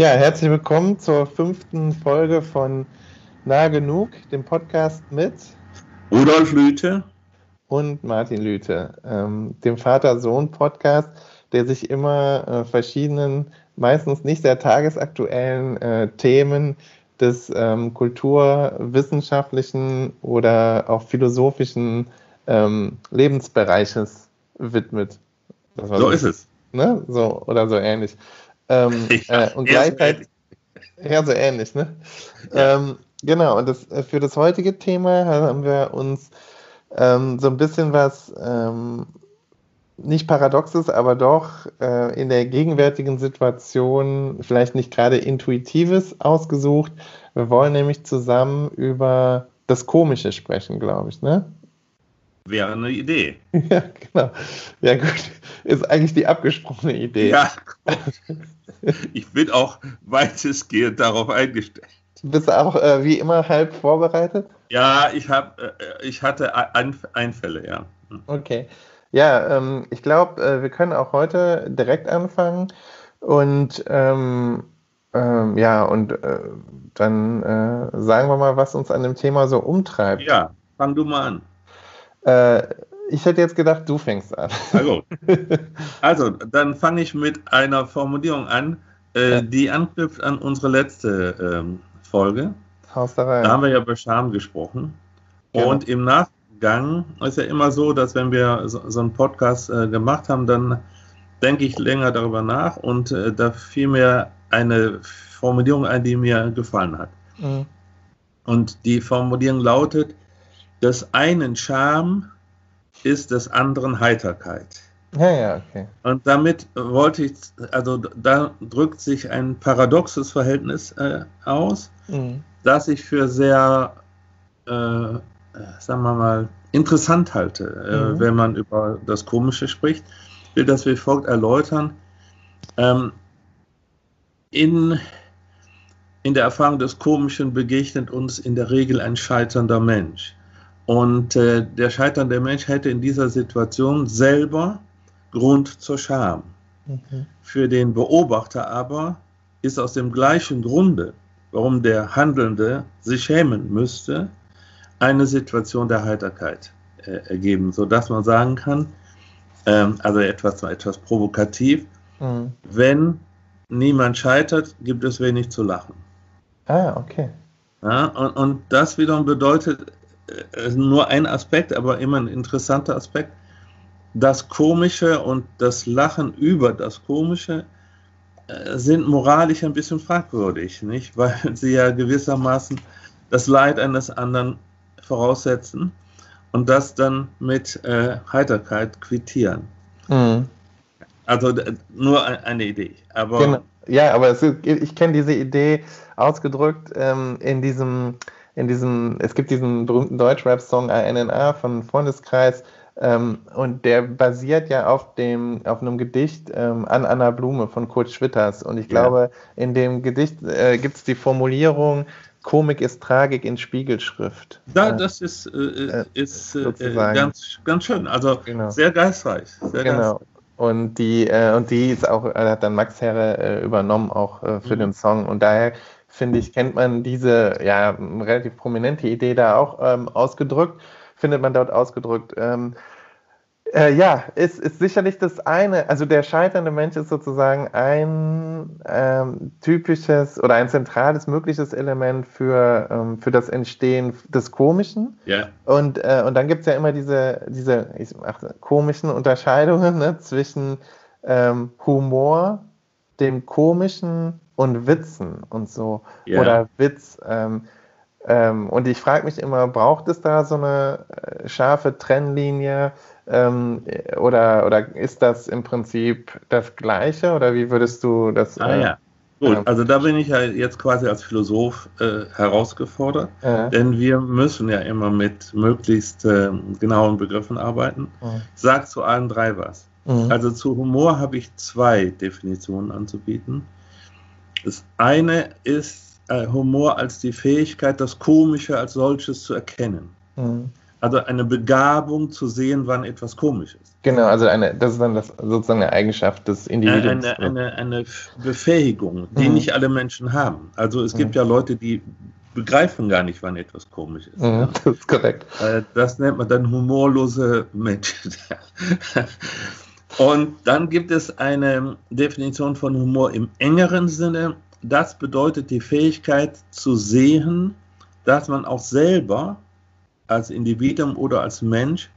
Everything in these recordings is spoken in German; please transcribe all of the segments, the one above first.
Ja, herzlich willkommen zur fünften Folge von Nah Genug, dem Podcast mit Rudolf Lüte und Martin Lüte, ähm, dem Vater-Sohn-Podcast, der sich immer äh, verschiedenen, meistens nicht sehr tagesaktuellen äh, Themen des ähm, kulturwissenschaftlichen oder auch philosophischen ähm, Lebensbereiches widmet. so, so ist es. Ne? So oder so ähnlich. Ähm, ja, äh, und gleichzeitig. Ja, so ähnlich, ne? Ja. Ähm, genau, und das, äh, für das heutige Thema haben wir uns ähm, so ein bisschen was ähm, nicht paradoxes, aber doch äh, in der gegenwärtigen Situation vielleicht nicht gerade intuitives ausgesucht. Wir wollen nämlich zusammen über das Komische sprechen, glaube ich, ne? Wäre eine Idee. Ja, genau. Ja, gut. Ist eigentlich die abgesprochene Idee. Ja. Ich bin auch weitestgehend darauf eingestellt. Bist du auch äh, wie immer halb vorbereitet? Ja, ich, hab, äh, ich hatte Einfälle, ja. Okay. Ja, ähm, ich glaube, äh, wir können auch heute direkt anfangen. Und ähm, ähm, ja, und äh, dann äh, sagen wir mal, was uns an dem Thema so umtreibt. Ja, fang du mal an. Äh, ich hätte jetzt gedacht, du fängst an. Also, also dann fange ich mit einer Formulierung an, äh, ja. die anknüpft an unsere letzte ähm, Folge. Haus da rein. Da haben wir ja über Scham gesprochen. Ja. Und im Nachgang ist ja immer so, dass wenn wir so, so einen Podcast äh, gemacht haben, dann denke ich länger darüber nach und äh, da fiel mir eine Formulierung ein, die mir gefallen hat. Mhm. Und die Formulierung lautet, des einen Scham ist des anderen Heiterkeit. Ja, ja, okay. Und damit wollte ich, also da drückt sich ein paradoxes Verhältnis äh, aus, mhm. das ich für sehr, äh, sagen wir mal, interessant halte, äh, mhm. wenn man über das Komische spricht. Ich will das wie folgt erläutern. Ähm, in, in der Erfahrung des Komischen begegnet uns in der Regel ein scheiternder Mensch. Und äh, der scheiternde Mensch hätte in dieser Situation selber Grund zur Scham. Mhm. Für den Beobachter aber ist aus dem gleichen Grunde, warum der Handelnde sich schämen müsste, eine Situation der Heiterkeit äh, ergeben, sodass man sagen kann, ähm, also etwas, etwas provokativ, mhm. wenn niemand scheitert, gibt es wenig zu lachen. Ah, okay. Ja, und, und das wiederum bedeutet, nur ein Aspekt, aber immer ein interessanter Aspekt. Das Komische und das Lachen über das Komische äh, sind moralisch ein bisschen fragwürdig, nicht? Weil sie ja gewissermaßen das Leid eines anderen voraussetzen und das dann mit äh, Heiterkeit quittieren. Mhm. Also nur eine Idee. Aber genau. Ja, aber ist, ich kenne diese Idee ausgedrückt ähm, in diesem in diesem, es gibt diesen berühmten Deutschrap-Song ANNA von Freundeskreis, ähm, und der basiert ja auf dem, auf einem Gedicht ähm, an Anna Blume von Kurt Schwitters. Und ich glaube, ja. in dem Gedicht äh, gibt es die Formulierung, Komik ist Tragik in Spiegelschrift. Ja, das ist, äh, äh ist äh, ganz, ganz schön. Also genau. sehr geistreich. Sehr genau. Geistreich. Und die, äh, und die ist auch, hat dann Max Herre übernommen, auch für mhm. den Song. Und daher finde ich, kennt man diese ja, relativ prominente Idee da auch ähm, ausgedrückt, findet man dort ausgedrückt. Ähm, äh, ja, ist, ist sicherlich das eine, also der scheiternde Mensch ist sozusagen ein ähm, typisches oder ein zentrales mögliches Element für, ähm, für das Entstehen des Komischen. Ja. Und, äh, und dann gibt es ja immer diese, diese ich, ach, komischen Unterscheidungen ne, zwischen ähm, Humor, dem Komischen und Witzen und so. Yeah. Oder Witz. Ähm, ähm, und ich frage mich immer, braucht es da so eine äh, scharfe Trennlinie? Ähm, oder, oder ist das im Prinzip das Gleiche? Oder wie würdest du das? Ah, äh, ja. Gut, also da bin ich ja jetzt quasi als Philosoph äh, herausgefordert, äh. denn wir müssen ja immer mit möglichst äh, genauen Begriffen arbeiten. Mhm. Sag zu allen drei was. Mhm. Also zu Humor habe ich zwei Definitionen anzubieten. Das eine ist äh, Humor als die Fähigkeit, das Komische als solches zu erkennen. Mhm. Also eine Begabung zu sehen, wann etwas komisch ist. Genau, also eine, das ist dann das, sozusagen eine Eigenschaft des Individuums. Eine, eine, eine Befähigung, die mhm. nicht alle Menschen haben. Also es gibt mhm. ja Leute, die begreifen gar nicht, wann etwas komisch ist. Mhm, ja. Das ist korrekt. Äh, das nennt man dann humorlose Menschen. Und dann gibt es eine Definition von Humor im engeren Sinne. Das bedeutet die Fähigkeit zu sehen, dass man auch selber als Individuum oder als Mensch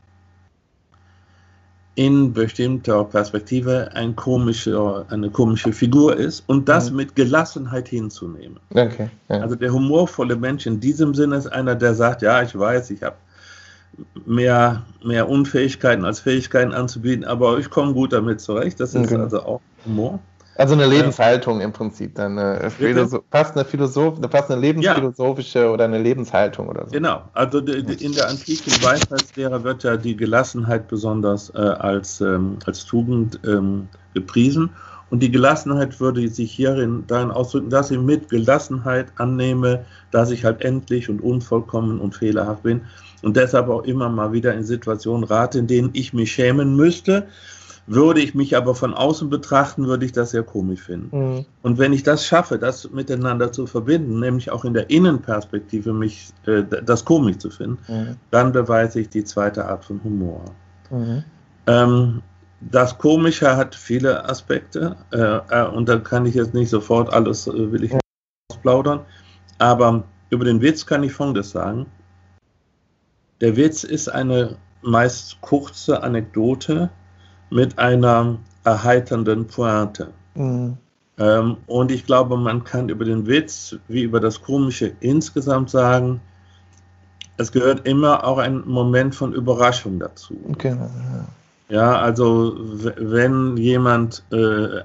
in bestimmter Perspektive ein komischer, eine komische Figur ist und das mhm. mit Gelassenheit hinzunehmen. Okay, ja. Also der humorvolle Mensch in diesem Sinne ist einer, der sagt, ja, ich weiß, ich habe mehr, mehr Unfähigkeiten als Fähigkeiten anzubieten, aber ich komme gut damit zurecht. Das ist okay. also auch Humor. Also eine Lebenshaltung im Prinzip, dann eine fast eine Philosoph eine lebensphilosophische ja. oder eine Lebenshaltung oder so. Genau, also in der antiken Weisheitslehre wird ja die Gelassenheit besonders äh, als, ähm, als Tugend ähm, gepriesen. Und die Gelassenheit würde sich hierin darin ausdrücken, dass ich mit Gelassenheit annehme, dass ich halt endlich und unvollkommen und fehlerhaft bin und deshalb auch immer mal wieder in Situationen rate, in denen ich mich schämen müsste, würde ich mich aber von außen betrachten, würde ich das sehr komisch finden. Mhm. Und wenn ich das schaffe, das miteinander zu verbinden, nämlich auch in der Innenperspektive mich äh, das komisch zu finden, mhm. dann beweise ich die zweite Art von Humor. Mhm. Ähm, das Komische hat viele Aspekte äh, äh, und da kann ich jetzt nicht sofort alles, äh, will ich ausplaudern, aber über den Witz kann ich Folgendes sagen. Der Witz ist eine meist kurze Anekdote, mit einer erheiternden Pointe. Mhm. Ähm, und ich glaube, man kann über den Witz wie über das Komische insgesamt sagen, es gehört immer auch ein Moment von Überraschung dazu. Genau. Ja, ja also wenn jemand äh,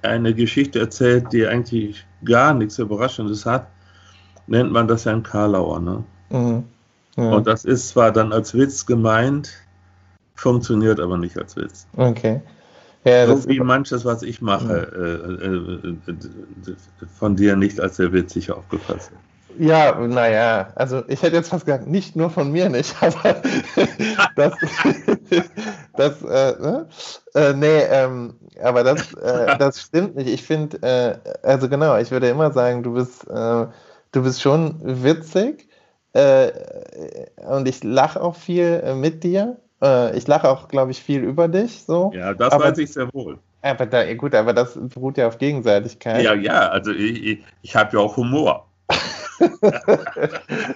eine Geschichte erzählt, die eigentlich gar nichts Überraschendes hat, nennt man das ja ein Karlauer. Ne? Mhm. Ja. Und das ist zwar dann als Witz gemeint, funktioniert aber nicht als Witz. Okay. Ja, so wie manches, was ich mache, äh, äh, von dir nicht als sehr witzig aufgefasst. Ja, naja, also ich hätte jetzt fast gesagt, nicht nur von mir nicht, aber das, das äh, ne? äh, nee, ähm, aber das, äh, das stimmt nicht. Ich finde, äh, also genau, ich würde immer sagen, du bist, äh, du bist schon witzig äh, und ich lache auch viel mit dir äh, ich lache auch, glaube ich, viel über dich. So. Ja, das aber, weiß ich sehr wohl. Aber da, gut, aber das beruht ja auf Gegenseitigkeit. Ja, ja, also ich, ich, ich habe ja auch Humor.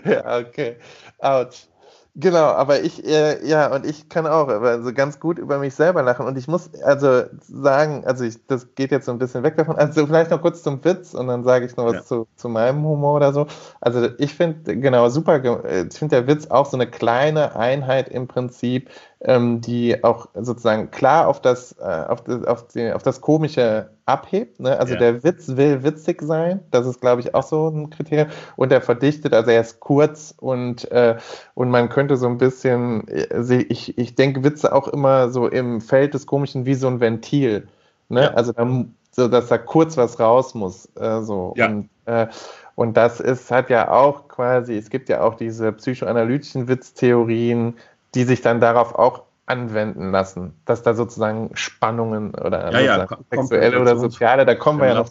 ja, okay. Autsch. Genau, aber ich, äh, ja, und ich kann auch also ganz gut über mich selber lachen. Und ich muss also sagen, also ich, das geht jetzt so ein bisschen weg davon. Also vielleicht noch kurz zum Witz und dann sage ich noch was ja. zu, zu meinem Humor oder so. Also ich finde, genau, super, äh, ich finde der Witz auch so eine kleine Einheit im Prinzip, ähm, die auch sozusagen klar auf das, äh, auf, das, auf, die, auf das Komische abhebt. Ne? Also ja. der Witz will witzig sein, das ist, glaube ich, auch so ein Kriterium. Und er verdichtet, also er ist kurz und, äh, und man könnte so ein bisschen, äh, ich, ich denke Witze auch immer so im Feld des Komischen wie so ein Ventil. Ne? Ja. Also dann, so, dass da kurz was raus muss. Äh, so. Ja. Und, äh, und das ist, hat ja auch quasi, es gibt ja auch diese psychoanalytischen Witztheorien, die sich dann darauf auch anwenden lassen, dass da sozusagen Spannungen oder ja, ja, sexuelle oder soziale, da kommen wir ja noch,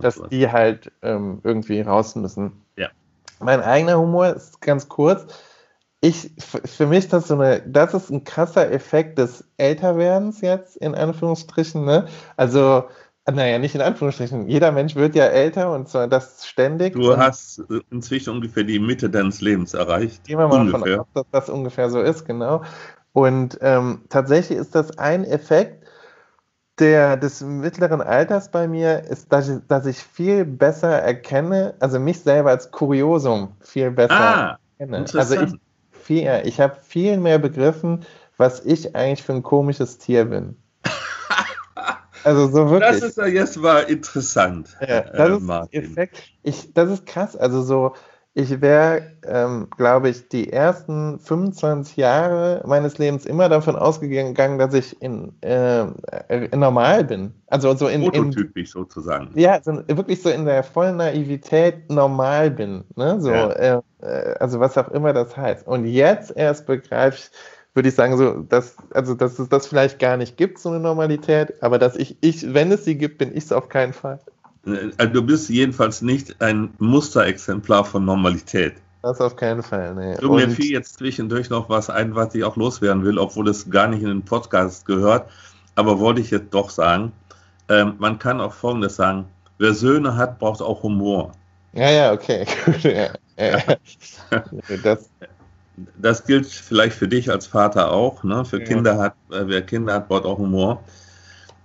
dass die halt ähm, irgendwie raus müssen. Ja. Mein eigener Humor ist ganz kurz. Ich, für mich das so eine, das ist ein krasser Effekt des Älterwerdens jetzt, in Anführungsstrichen, ne? Also, naja, nicht in Anführungsstrichen. Jeder Mensch wird ja älter und zwar das ständig. Du hast inzwischen ungefähr die Mitte deines Lebens erreicht. Gehen wir mal ungefähr. davon aus, dass das ungefähr so ist, genau. Und ähm, tatsächlich ist das ein Effekt der, des mittleren Alters bei mir, ist, dass ich, dass ich viel besser erkenne, also mich selber als Kuriosum viel besser ah, erkenne. Also ich, viel, ich habe viel mehr begriffen, was ich eigentlich für ein komisches Tier bin. Also so wirklich. Das ist ja jetzt mal interessant. Ja, das, äh, ist Effekt. Ich, das ist krass. Also so, ich wäre, ähm, glaube ich, die ersten 25 Jahre meines Lebens immer davon ausgegangen, dass ich in, äh, in normal bin. Also so in prototypisch sozusagen. Ja, so, wirklich so in der vollen Naivität normal bin. Ne? So, ja. äh, äh also was auch immer das heißt. Und jetzt erst begreife ich, würde ich sagen, so, dass, also, dass es das vielleicht gar nicht gibt, so eine Normalität, aber dass ich, ich, wenn es sie gibt, bin ich es auf keinen Fall. Also du bist jedenfalls nicht ein Musterexemplar von Normalität. Das auf keinen Fall, nee. Du, mir fiel jetzt zwischendurch noch was ein, was ich auch loswerden will, obwohl es gar nicht in den Podcast gehört. Aber wollte ich jetzt doch sagen, ähm, man kann auch Folgendes sagen, wer Söhne hat, braucht auch Humor. Ja, ja, okay. ja, ja. das, das gilt vielleicht für dich als Vater auch. Ne? Für Kinder hat, äh, wer Kinder hat, braucht auch Humor.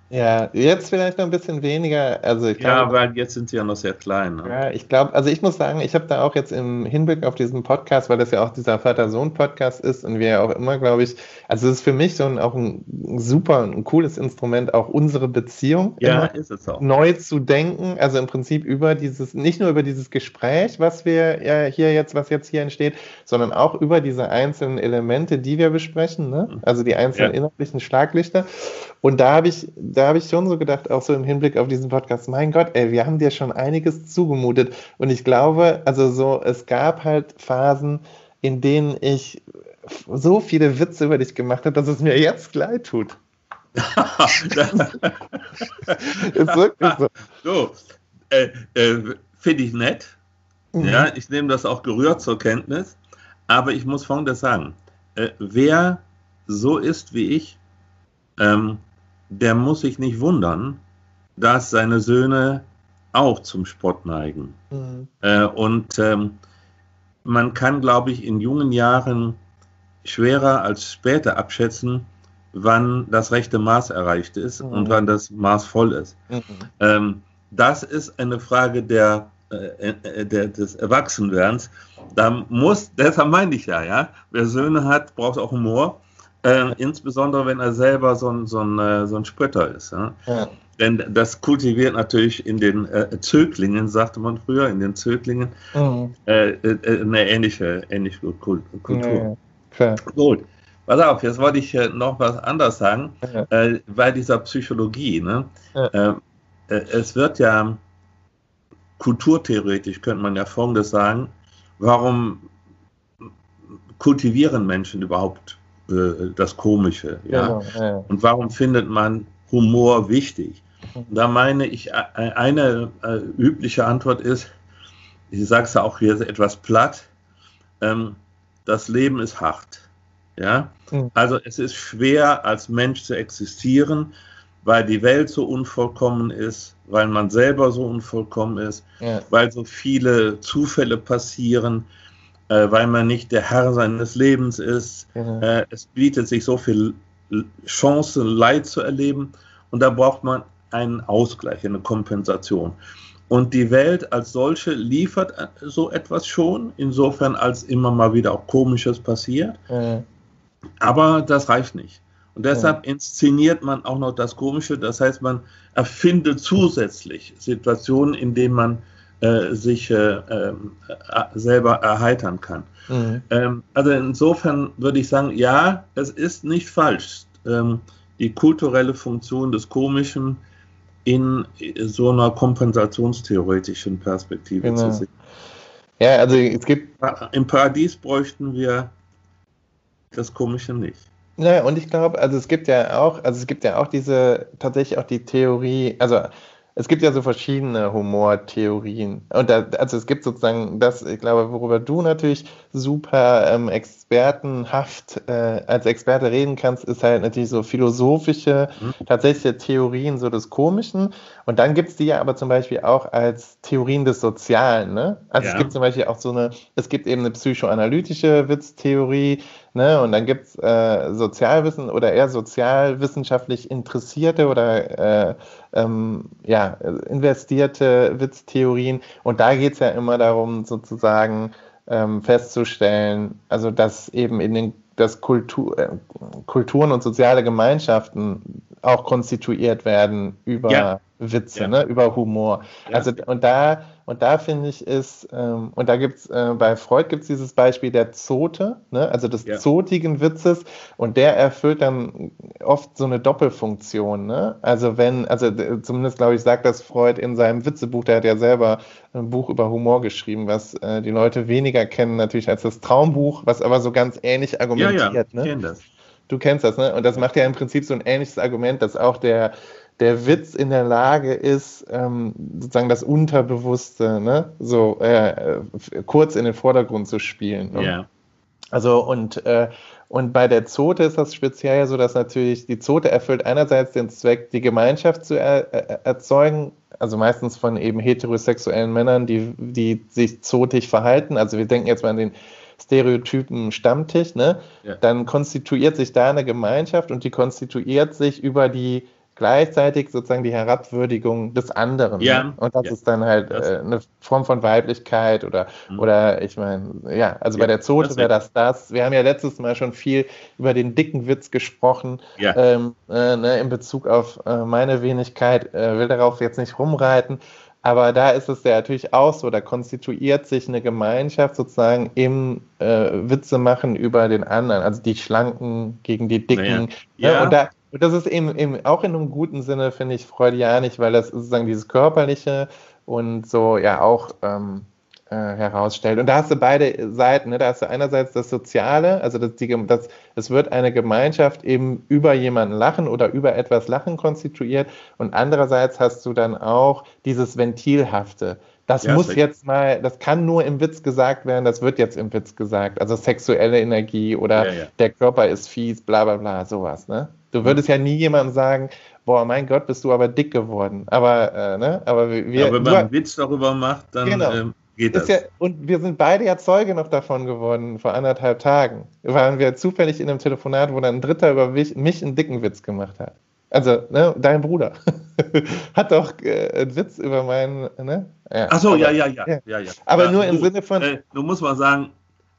Ja, jetzt vielleicht noch ein bisschen weniger. Also ich ja, weil jetzt sind sie ja noch sehr klein. Ne? Ja, ich glaube, also ich muss sagen, ich habe da auch jetzt im Hinblick auf diesen Podcast, weil das ja auch dieser Vater-Sohn-Podcast ist und wir ja auch immer, glaube ich, also es ist für mich so ein, auch ein super, ein cooles Instrument, auch unsere Beziehung ja, ist es auch. neu zu denken. Also im Prinzip über dieses, nicht nur über dieses Gespräch, was wir ja hier jetzt, was jetzt hier entsteht, sondern auch über diese einzelnen Elemente, die wir besprechen, ne? Mhm. also die einzelnen ja. inhaltlichen Schlaglichter. Und da habe ich, da habe ich schon so gedacht, auch so im Hinblick auf diesen Podcast, mein Gott, ey, wir haben dir schon einiges zugemutet. Und ich glaube, also so, es gab halt Phasen, in denen ich so viele Witze über dich gemacht habe, dass es mir jetzt leid tut. ist wirklich so. So, äh, äh, finde ich nett. Mhm. Ja, ich nehme das auch gerührt zur Kenntnis. Aber ich muss folgendes sagen: äh, Wer so ist wie ich, ähm, der muss sich nicht wundern, dass seine Söhne auch zum Spott neigen. Mhm. Äh, und ähm, man kann, glaube ich, in jungen Jahren schwerer als später abschätzen, wann das rechte Maß erreicht ist mhm. und wann das Maß voll ist. Mhm. Ähm, das ist eine Frage der, äh, äh der, des Erwachsenwerdens. Da muss, deshalb meine ich ja, ja, wer Söhne hat, braucht auch Humor. Äh, insbesondere wenn er selber so ein, so ein, äh, so ein Spötter ist. Ja? ja. Denn das kultiviert natürlich in den äh, Zöglingen, sagte man früher, in den Zöglingen, mhm. äh, äh, eine ähnliche, ähnliche Kultur. Ja. Gut. Pass auf, jetzt wollte ich noch was anderes sagen, bei dieser Psychologie. Ne? es wird ja kulturtheoretisch, könnte man ja folgendes sagen, warum kultivieren Menschen überhaupt äh, das Komische. Ja? ja. Und warum findet man Humor wichtig? Da meine ich, äh, eine äh, übliche Antwort ist, ich sage es ja auch hier etwas platt, ähm, das Leben ist hart. Ja? Mhm. Also es ist schwer als Mensch zu existieren, weil die Welt so unvollkommen ist, weil man selber so unvollkommen ist, ja. weil so viele Zufälle passieren, äh, weil man nicht der Herr seines Lebens ist. Mhm. Äh, es bietet sich so viel Chance, Leid zu erleben und da braucht man einen Ausgleich, eine Kompensation. Und die Welt als solche liefert äh, so etwas schon, insofern als immer mal wieder auch Komisches passiert. Mhm. Aber das reicht nicht. Und deshalb ja. inszeniert man auch noch das Komische. Das heißt, man erfindet zusätzlich Situationen, in denen man äh, sich äh, äh, selber erheitern kann. Mhm. Ähm, also insofern würde ich sagen, ja, es ist nicht falsch, ähm, die kulturelle Funktion des Komischen in so einer kompensationstheoretischen Perspektive genau. zu sehen. Ja, also es gibt. Im Paradies bräuchten wir das Komische nicht. Naja, und ich glaube, also es gibt ja auch, also es gibt ja auch diese, tatsächlich auch die Theorie, also es gibt ja so verschiedene Humortheorien. Und da, also es gibt sozusagen das, ich glaube, worüber du natürlich super ähm, expertenhaft äh, als Experte reden kannst, ist halt natürlich so philosophische, mhm. tatsächliche Theorien so des Komischen. Und dann gibt es die ja aber zum Beispiel auch als Theorien des Sozialen. Ne? Also ja. es gibt zum Beispiel auch so eine, es gibt eben eine psychoanalytische Witztheorie, ne? und dann gibt es äh, Sozialwissen oder eher sozialwissenschaftlich interessierte oder äh, ähm, ja, investierte Witztheorien. Und da geht es ja immer darum, sozusagen ähm, festzustellen, also dass eben in den dass Kultur, äh, Kulturen und soziale Gemeinschaften auch konstituiert werden über ja. Witze, ja. ne, über Humor. Ja. Also und da und da finde ich ist ähm, und da gibt's äh, bei Freud gibt es dieses Beispiel der Zote, ne, also des zotigen Witzes und der erfüllt dann oft so eine Doppelfunktion, ne? Also wenn also zumindest glaube ich sagt das Freud in seinem Witzebuch, der hat ja selber ein Buch über Humor geschrieben, was äh, die Leute weniger kennen natürlich als das Traumbuch, was aber so ganz ähnlich argumentiert, ja, ja, ne? Kenn das. Du kennst das, ne? Und das macht ja im Prinzip so ein ähnliches Argument, dass auch der der Witz in der Lage ist, ähm, sozusagen das Unterbewusste, ne, so äh, kurz in den Vordergrund zu spielen. Ne? Ja. Also und äh, und bei der Zote ist das speziell so, dass natürlich die Zote erfüllt einerseits den Zweck, die Gemeinschaft zu er, er, erzeugen, also meistens von eben heterosexuellen Männern, die, die sich zotig verhalten. Also wir denken jetzt mal an den Stereotypen Stammtisch, ne? Ja. Dann konstituiert sich da eine Gemeinschaft und die konstituiert sich über die gleichzeitig sozusagen die Herabwürdigung des anderen. Ja. Und das ja. ist dann halt äh, eine Form von Weiblichkeit oder, mhm. oder ich meine, ja, also ja, bei der Zote wäre das das. Wir haben ja letztes Mal schon viel über den dicken Witz gesprochen, ja. ähm, äh, ne, in Bezug auf äh, meine Wenigkeit, äh, will darauf jetzt nicht rumreiten. Aber da ist es ja natürlich auch so, da konstituiert sich eine Gemeinschaft sozusagen im äh, Witze machen über den anderen, also die Schlanken gegen die Dicken. Naja. Ne? Ja. Und da, und das ist eben, eben auch in einem guten Sinne, finde ich, freudianisch, weil das sozusagen dieses Körperliche und so ja auch ähm, äh, herausstellt. Und da hast du beide Seiten. Ne? Da hast du einerseits das Soziale, also das, die, das, es wird eine Gemeinschaft eben über jemanden lachen oder über etwas lachen konstituiert. Und andererseits hast du dann auch dieses Ventilhafte. Das ja, muss jetzt mal, das kann nur im Witz gesagt werden, das wird jetzt im Witz gesagt. Also sexuelle Energie oder ja, ja. der Körper ist fies, bla bla bla, sowas, ne? Du würdest ja nie jemandem sagen, boah, mein Gott, bist du aber dick geworden. Aber, äh, ne? aber wir. Ja, wenn man einen Witz darüber macht, dann genau. ähm, geht das. Ja, und wir sind beide ja Zeuge noch davon geworden, vor anderthalb Tagen. Waren wir zufällig in einem Telefonat, wo dann ein Dritter über mich, mich einen dicken Witz gemacht hat. Also, ne, dein Bruder hat doch äh, einen Witz über meinen, ne? Ja, Ach so, aber, ja, ja, ja, ja, ja. Aber ja, nur im Sinne von. Äh, du musst mal sagen,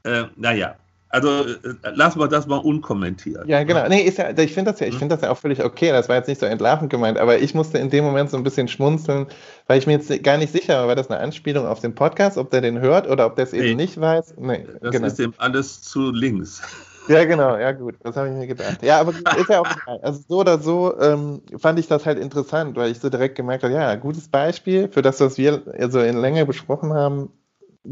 äh, naja, also äh, lassen wir das mal unkommentiert. Ja, genau. Nee, ja, ich finde das ja, ich hm? finde das ja auch völlig okay. Das war jetzt nicht so entlarvend gemeint, aber ich musste in dem Moment so ein bisschen schmunzeln, weil ich mir jetzt gar nicht sicher war, war das eine Anspielung auf den Podcast, ob der den hört oder ob der es nee, eben nicht weiß. Nee, das genau. ist ihm alles zu links. Ja, genau, ja gut, das habe ich mir gedacht. Ja, aber ist ja auch egal. Also so oder so ähm, fand ich das halt interessant, weil ich so direkt gemerkt habe, ja, gutes Beispiel für das, was wir also in Länge besprochen haben,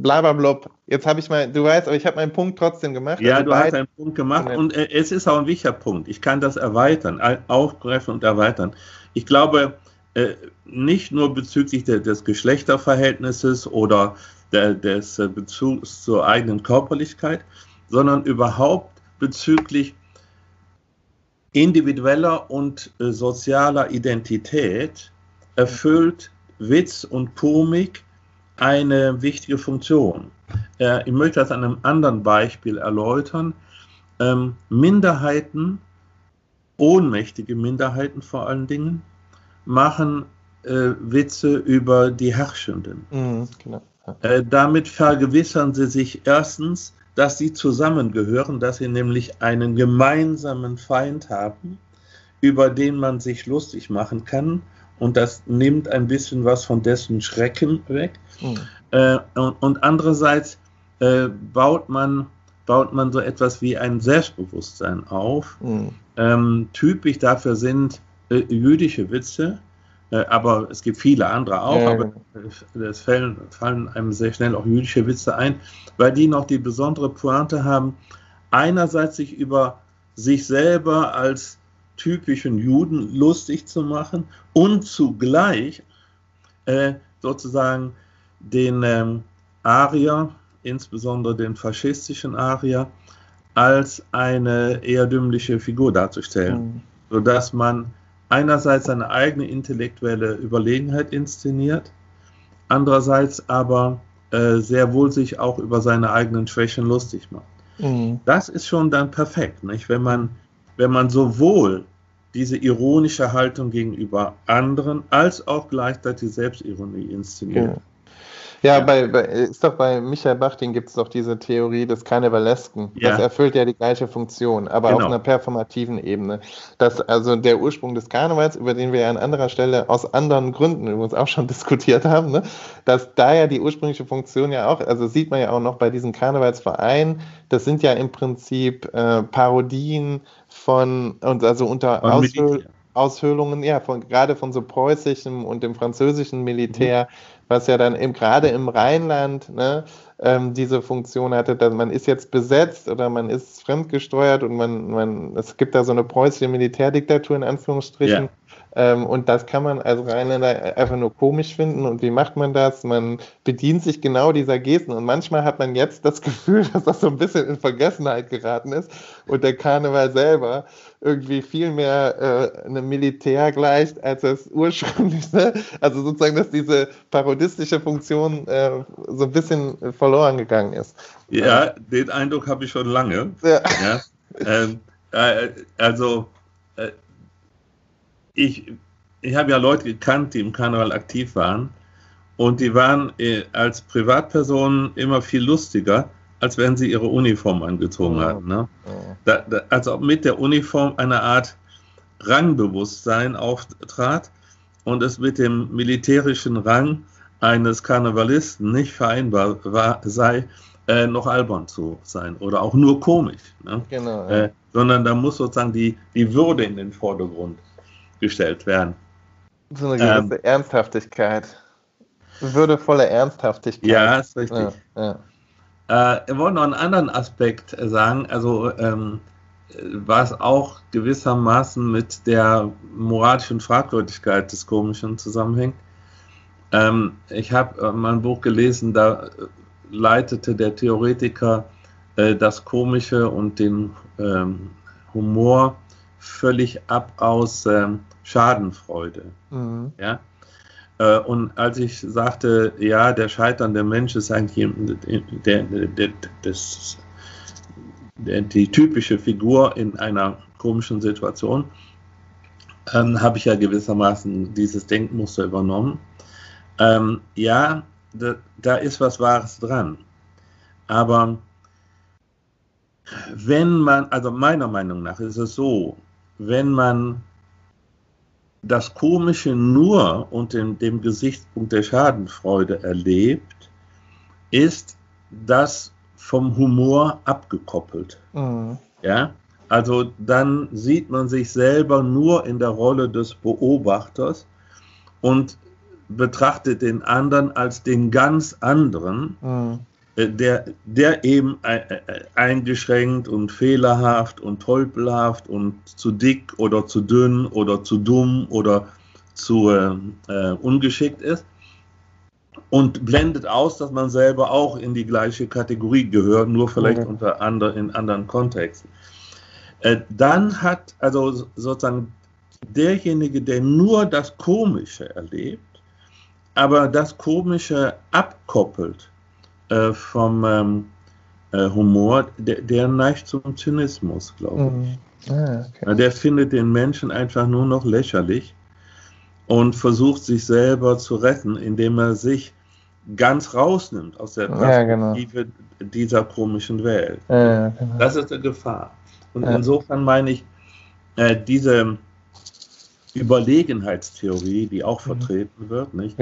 Blablablub. Jetzt habe ich mal, du weißt, aber ich habe meinen Punkt trotzdem gemacht. Ja, also du hast einen Punkt gemacht und äh, es ist auch ein wichtiger Punkt. Ich kann das erweitern, aufgreifen und erweitern. Ich glaube, äh, nicht nur bezüglich des Geschlechterverhältnisses oder der, des äh, Bezugs zur eigenen Körperlichkeit, sondern überhaupt bezüglich individueller und sozialer Identität erfüllt Witz und Komik eine wichtige Funktion. Äh, ich möchte das an einem anderen Beispiel erläutern. Ähm, Minderheiten, ohnmächtige Minderheiten vor allen Dingen, machen äh, Witze über die Herrschenden. Mhm, genau. äh, damit vergewissern sie sich erstens, dass sie zusammengehören, dass sie nämlich einen gemeinsamen Feind haben, über den man sich lustig machen kann und das nimmt ein bisschen was von dessen Schrecken weg. Mhm. Äh, und, und, andererseits äh, baut, man, baut man so etwas wie ein Selbstbewusstsein auf. Mhm. Ähm, typisch dafür sind äh, jüdische Witze, äh, aber es gibt viele andere auch, ja, aber es fallen, fallen einem sehr schnell auch jüdische Witze ein, weil die noch die besondere Pointe haben, einerseits sich über sich selber als typischen Juden lustig zu machen und zugleich äh, sozusagen den ähm, Arier, insbesondere den faschistischen Arier, als eine eher dümmliche Figur darzustellen, mhm. sodass man einerseits seine eigene intellektuelle Überlegenheit inszeniert, andererseits aber äh, sehr wohl sich auch über seine eigenen Schwächen lustig macht. Mhm. Das ist schon dann perfekt, nicht? wenn man wenn man sowohl diese ironische Haltung gegenüber anderen als auch gleichzeitig Selbstironie inszeniert. Ja, ja. Bei, bei, ist doch bei Michael Bachtin gibt es doch diese Theorie des Karnevalesken. Ja. Das erfüllt ja die gleiche Funktion, aber genau. auf einer performativen Ebene. Dass also der Ursprung des Karnevals, über den wir ja an anderer Stelle aus anderen Gründen übrigens auch schon diskutiert haben, ne? dass da ja die ursprüngliche Funktion ja auch, also sieht man ja auch noch bei diesen Karnevalsvereinen, das sind ja im Prinzip äh, Parodien von, und also unter Aushöhlung Aushöhlungen, ja, von, gerade von so preußischem und dem französischen Militär, mhm. Was ja dann eben gerade im Rheinland ne, ähm, diese Funktion hatte, dass man ist jetzt besetzt oder man ist fremdgesteuert und man, man, es gibt da so eine preußische Militärdiktatur in Anführungsstrichen. Ja. Ähm, und das kann man als Rheinländer einfach nur komisch finden. Und wie macht man das? Man bedient sich genau dieser Gesten. Und manchmal hat man jetzt das Gefühl, dass das so ein bisschen in Vergessenheit geraten ist und der Karneval selber irgendwie viel mehr äh, einem Militär gleicht, als das ursprünglich. Ne? Also sozusagen, dass diese parodistische Funktion äh, so ein bisschen verloren gegangen ist. Ja, den Eindruck habe ich schon lange. Ja. ja. Ähm, äh, also äh, ich, ich habe ja Leute gekannt, die im Karneval aktiv waren und die waren äh, als Privatpersonen immer viel lustiger, als wenn sie ihre Uniform angezogen oh. hatten. Ne? Oh. Da, da, also mit der Uniform eine Art Rangbewusstsein auftrat und es mit dem militärischen Rang eines Karnevalisten nicht vereinbar war, sei, äh, noch albern zu sein oder auch nur komisch. Ne? Genau, ja. äh, sondern da muss sozusagen die, die Würde in den Vordergrund gestellt werden. So eine gewisse ähm, Ernsthaftigkeit. Würdevolle Ernsthaftigkeit. Ja, ist richtig. Ja, ja. Äh, ich wollte noch einen anderen Aspekt sagen. Also, ähm, was auch gewissermaßen mit der moralischen Fragwürdigkeit des Komischen zusammenhängt. Ähm, ich habe äh, mein Buch gelesen, da leitete der Theoretiker äh, das Komische und den ähm, Humor völlig ab aus äh, Schadenfreude. Mhm. Ja? Äh, und als ich sagte, ja, der scheiternde Mensch ist eigentlich der, der, der, das, die typische Figur in einer komischen Situation, ähm, habe ich ja gewissermaßen dieses Denkmuster übernommen. Ähm, ja, da, da ist was Wahres dran. Aber wenn man, also meiner Meinung nach ist es so, wenn man das Komische nur unter dem, Gesichtspunkt der Schadenfreude erlebt, ist das vom Humor abgekoppelt. Mhm. Ja, also dann sieht man sich selber nur in der Rolle des Beobachters und betrachtet den anderen als den ganz anderen, mhm. Äh, der, der eben äh, äh, eingeschränkt und fehlerhaft und tolpelhaft und zu dick oder zu dünn oder zu dumm oder zu äh, ungeschickt ist und blendet aus, dass man selber auch in die gleiche Kategorie gehört, nur vielleicht mhm. unter andre, in anderen Kontexten. Äh, dann hat also sozusagen derjenige, der nur das Komische erlebt, aber das Komische abkoppelt äh, vom ähm, äh, Humor, der, der, neigt zum Zynismus, glaube ich. Mhm. Ah, okay. Der findet den Menschen einfach nur noch lächerlich und versucht sich selber zu retten, indem er sich ganz rausnimmt aus der Perspektive ja, genau. dieser komischen Welt. Ja, genau. Das ist eine Gefahr. Und insofern meine ich, äh, diese Überlegenheitstheorie, die auch mhm. vertreten wird, nicht?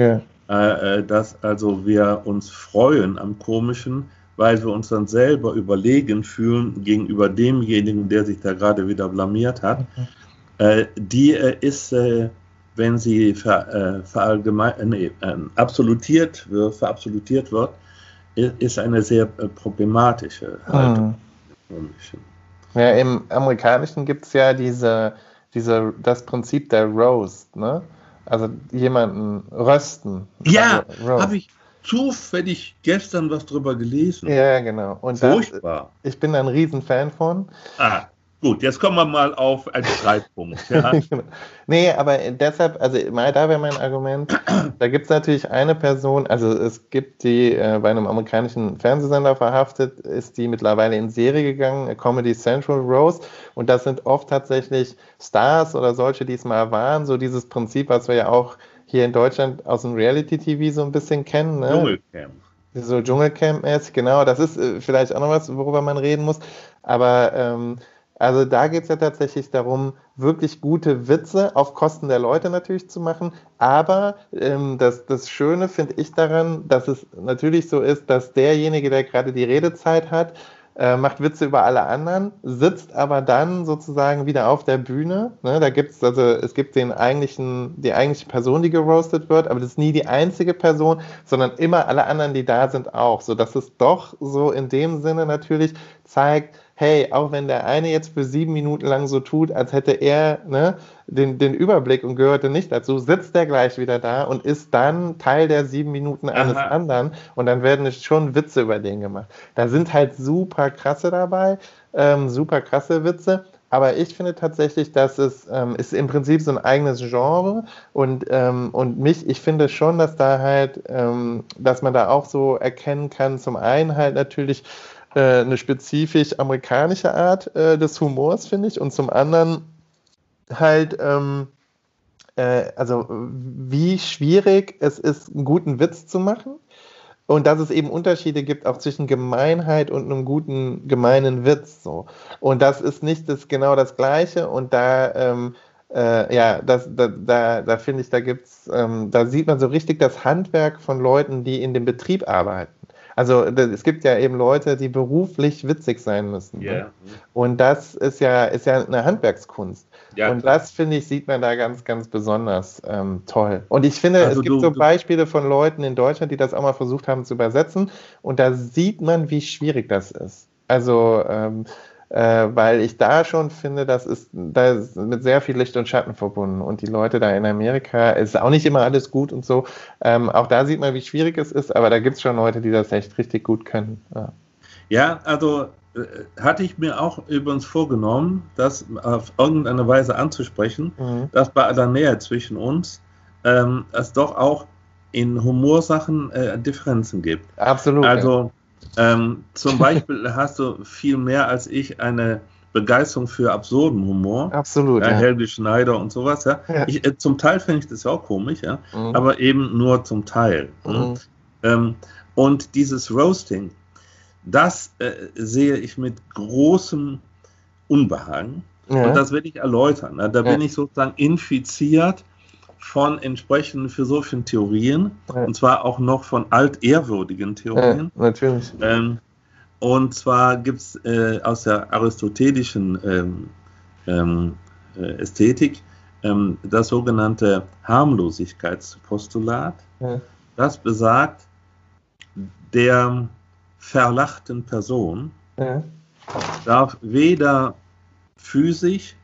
Äh, äh, dass also wir uns freuen am Komischen, weil wir uns dann selber überlegen fühlen gegenüber demjenigen, der sich da gerade wieder blamiert hat. Mhm. Äh, die äh, ist, äh, wenn sie ver, äh, verallgemein, nee, ähm, absolutiert wird, verabsolutiert wird, ist eine sehr problematische Haltung. Mhm. Ja, im Amerikanischen gibt es ja diese, diese, das Prinzip der Roast, ne? Also jemanden rösten. Ja, also habe ich zufällig gestern was drüber gelesen. Ja, genau. Und Furchtbar. Das, ich bin ein Riesenfan von. Ah, Gut, jetzt kommen wir mal auf einen Streitpunkt. Ja. Nee, aber deshalb, also mal da wäre mein Argument, da gibt es natürlich eine Person, also es gibt die äh, bei einem amerikanischen Fernsehsender verhaftet, ist die mittlerweile in Serie gegangen, Comedy Central Rose, und das sind oft tatsächlich Stars oder solche, die es mal waren, so dieses Prinzip, was wir ja auch hier in Deutschland aus dem Reality-TV so ein bisschen kennen. Ne? Dschungelcamp. So Dschungelcamp-mäßig, genau. Das ist äh, vielleicht auch noch was, worüber man reden muss. Aber ähm, also da geht es ja tatsächlich darum, wirklich gute Witze auf Kosten der Leute natürlich zu machen. Aber ähm, das, das Schöne finde ich daran, dass es natürlich so ist, dass derjenige, der gerade die Redezeit hat, äh, macht Witze über alle anderen, sitzt aber dann sozusagen wieder auf der Bühne. Ne? Da gibt es, also es gibt den eigentlichen, die eigentliche Person, die geroastet wird, aber das ist nie die einzige Person, sondern immer alle anderen, die da sind, auch. So dass es doch so in dem Sinne natürlich zeigt, hey, auch wenn der eine jetzt für sieben Minuten lang so tut, als hätte er ne, den, den Überblick und gehörte nicht dazu, sitzt er gleich wieder da und ist dann Teil der sieben Minuten eines Aha. anderen und dann werden schon Witze über den gemacht. Da sind halt super krasse dabei, ähm, super krasse Witze. Aber ich finde tatsächlich, dass es ähm, ist im Prinzip so ein eigenes Genre und, ähm, und mich, ich finde schon, dass da halt, ähm, dass man da auch so erkennen kann, zum einen halt natürlich eine spezifisch amerikanische Art äh, des Humors, finde ich, und zum anderen halt, ähm, äh, also wie schwierig es ist, einen guten Witz zu machen. Und dass es eben Unterschiede gibt auch zwischen Gemeinheit und einem guten gemeinen Witz. So. Und das ist nicht das, genau das Gleiche. Und da, ähm, äh, ja, das, da, da, da finde ich, da gibt's, ähm, da sieht man so richtig das Handwerk von Leuten, die in dem Betrieb arbeiten. Also es gibt ja eben Leute, die beruflich witzig sein müssen. Yeah. Ne? Und das ist ja, ist ja eine Handwerkskunst. Ja, und das, finde ich, sieht man da ganz, ganz besonders ähm, toll. Und ich finde, also es gibt du, so Beispiele von Leuten in Deutschland, die das auch mal versucht haben zu übersetzen. Und da sieht man, wie schwierig das ist. Also ähm, äh, weil ich da schon finde, das ist, da ist mit sehr viel Licht und Schatten verbunden. Und die Leute da in Amerika, ist auch nicht immer alles gut und so. Ähm, auch da sieht man, wie schwierig es ist, aber da gibt es schon Leute, die das echt richtig gut können. Ja, ja also äh, hatte ich mir auch übrigens vorgenommen, das auf irgendeine Weise anzusprechen, mhm. dass bei aller Nähe zwischen uns ähm, es doch auch in Humorsachen äh, Differenzen gibt. Absolut. Also. Ähm, zum Beispiel hast du viel mehr als ich eine Begeisterung für absurden Humor. Absolut. Ja, ja. Helge Schneider und sowas, ja. ja. Ich, äh, zum Teil finde ich das auch komisch, ja. Mhm. Aber eben nur zum Teil. Ne? Mhm. Ähm, und dieses Roasting, das äh, sehe ich mit großem Unbehagen. Und das will ich erläutern. Ne? Da bin ich sozusagen infiziert von entsprechenden philosophischen Theorien, ja. und zwar auch noch von altehrwürdigen Theorien. Ja, natürlich. Ähm, und zwar gibt es äh, aus der aristotelischen ähm, ähm, äh, Ästhetik ähm, das sogenannte Harmlosigkeitspostulat. Ja. Das besagt, der verlachten Person darf weder physisch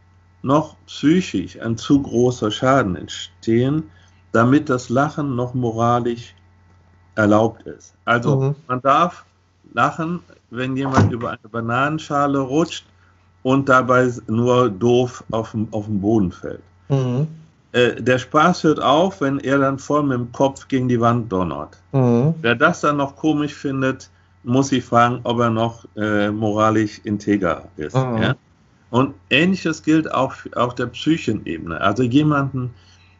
noch psychisch ein zu großer Schaden entstehen, damit das Lachen noch moralisch erlaubt ist. Also mhm. man darf lachen, wenn jemand über eine Bananenschale rutscht und dabei nur doof auf auf dem Boden fällt. Mhm. Äh, der Spaß hört auf, wenn er dann voll mit dem Kopf gegen die Wand donnert. Mhm. Wer das dann noch komisch findet, muss ich fragen, ob er noch äh, moralisch integer ist. Mhm. Ja? Und ähnliches gilt auch auf der Psychenebene. Also jemanden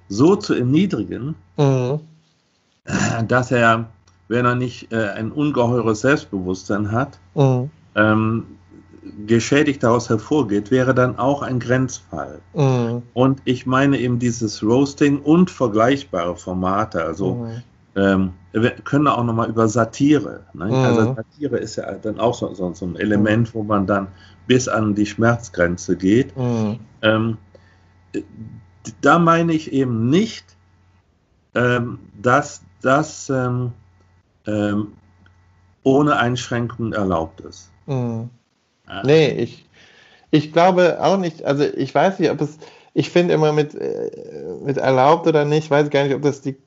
so zu erniedrigen, mhm. dass er, wenn er nicht äh, ein ungeheures Selbstbewusstsein hat, mhm. ähm, geschädigt daraus hervorgeht, wäre dann auch ein Grenzfall. Mhm. Und ich meine eben dieses Roasting und vergleichbare Formate, also mhm. Ähm, wir können auch nochmal über Satire. Ne? Mhm. Also Satire ist ja dann auch so, so, so ein Element, wo man dann bis an die Schmerzgrenze geht. Mhm. Ähm, da meine ich eben nicht, ähm, dass das ähm, ähm ohne Einschränkungen erlaubt ist. Mhm. Nee, ich, ich glaube auch nicht, also ich weiß nicht, ob es, ich finde immer mit, äh, mit erlaubt oder nicht, weiß gar nicht, ob das die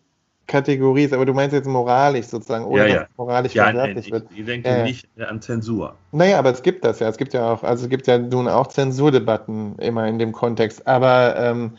Kategorie ist, aber du meinst jetzt moralisch sozusagen, oder ja, ja. moralisch ja, verwerflich wird. Ich, ich denke äh, nicht an Zensur. Naja, aber es gibt das ja. Es gibt ja auch, also es gibt ja nun auch Zensurdebatten immer in dem Kontext. Aber ähm,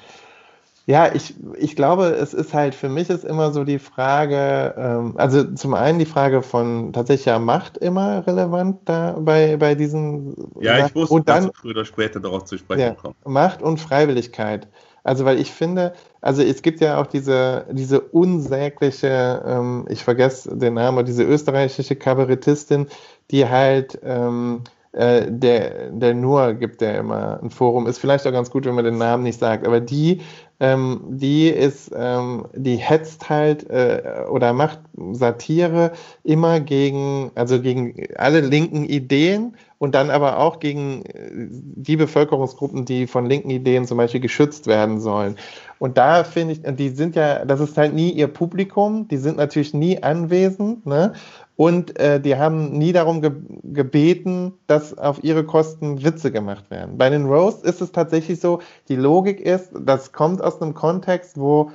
ja, ich, ich glaube, es ist halt, für mich ist immer so die Frage, ähm, also zum einen die Frage von tatsächlicher Macht immer relevant da bei, bei diesen. Ja, ich wusste, und dann, dass früher oder später darauf zu sprechen ja, kommt. Macht und Freiwilligkeit. Also, weil ich finde, also es gibt ja auch diese, diese unsägliche, ähm, ich vergesse den Namen, diese österreichische Kabarettistin, die halt ähm, äh, der, der Nur gibt ja immer ein Forum. Ist vielleicht auch ganz gut, wenn man den Namen nicht sagt, aber die, ähm, die ist, ähm, die hetzt halt äh, oder macht Satire immer gegen, also gegen alle linken Ideen und dann aber auch gegen äh, die Bevölkerungsgruppen, die von linken Ideen zum Beispiel geschützt werden sollen. Und da finde ich, die sind ja, das ist halt nie ihr Publikum, die sind natürlich nie anwesend, ne? Und äh, die haben nie darum ge gebeten, dass auf ihre Kosten Witze gemacht werden. Bei den Roasts ist es tatsächlich so, die Logik ist, das kommt aus einem Kontext, wo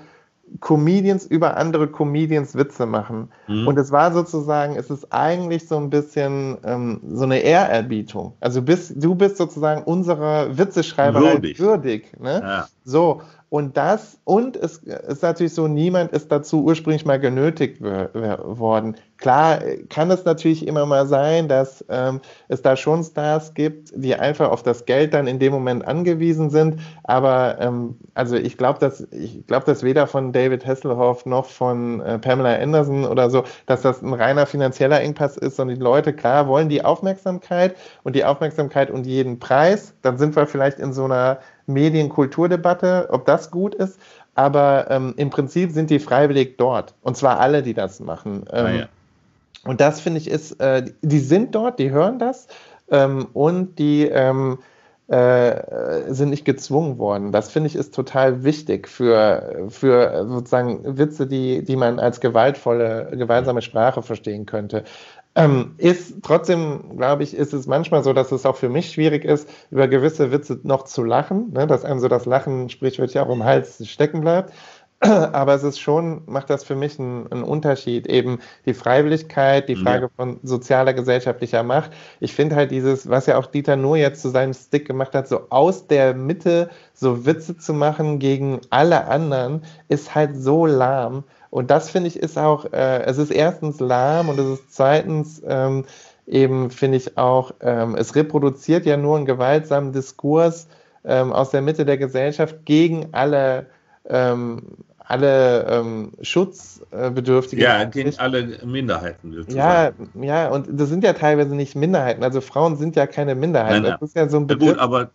Comedians über andere Comedians Witze machen. Mhm. Und es war sozusagen, es ist eigentlich so ein bisschen ähm, so eine Ehrerbietung. Also bist, du bist sozusagen unserer Witzeschreiberei würdig. würdig ne? ja. So, und das, und es ist natürlich so, niemand ist dazu ursprünglich mal genötigt worden. Klar kann es natürlich immer mal sein, dass ähm, es da schon Stars gibt, die einfach auf das Geld dann in dem Moment angewiesen sind. Aber ähm, also ich glaube, dass ich glaube, dass weder von David Hasselhoff noch von äh, Pamela Anderson oder so, dass das ein reiner finanzieller Engpass ist, sondern die Leute klar wollen die Aufmerksamkeit und die Aufmerksamkeit und jeden Preis. Dann sind wir vielleicht in so einer Medienkulturdebatte, ob das gut ist. Aber ähm, im Prinzip sind die freiwillig dort. Und zwar alle, die das machen. Ähm, ah, ja. Und das finde ich ist, äh, die sind dort, die hören das ähm, und die ähm, äh, sind nicht gezwungen worden. Das finde ich ist total wichtig für, für sozusagen Witze, die, die man als gewaltvolle, gewaltsame Sprache verstehen könnte. Ähm, ist trotzdem, glaube ich, ist es manchmal so, dass es auch für mich schwierig ist, über gewisse Witze noch zu lachen, ne? dass einem so das Lachen sprichwörtlich auch im Hals stecken bleibt. Aber es ist schon, macht das für mich einen, einen Unterschied. Eben die Freiwilligkeit, die Frage ja. von sozialer, gesellschaftlicher Macht. Ich finde halt dieses, was ja auch Dieter nur jetzt zu seinem Stick gemacht hat, so aus der Mitte so Witze zu machen gegen alle anderen, ist halt so lahm. Und das finde ich ist auch, äh, es ist erstens lahm und es ist zweitens ähm, eben, finde ich auch, ähm, es reproduziert ja nur einen gewaltsamen Diskurs ähm, aus der Mitte der Gesellschaft gegen alle, ähm, alle ähm, Schutzbedürftigen. Ja, gegen alle Minderheiten. Sozusagen. Ja, ja, und das sind ja teilweise nicht Minderheiten. Also Frauen sind ja keine Minderheiten. Nein, nein. Das ist ja so ein Begriff. Ja, gut, aber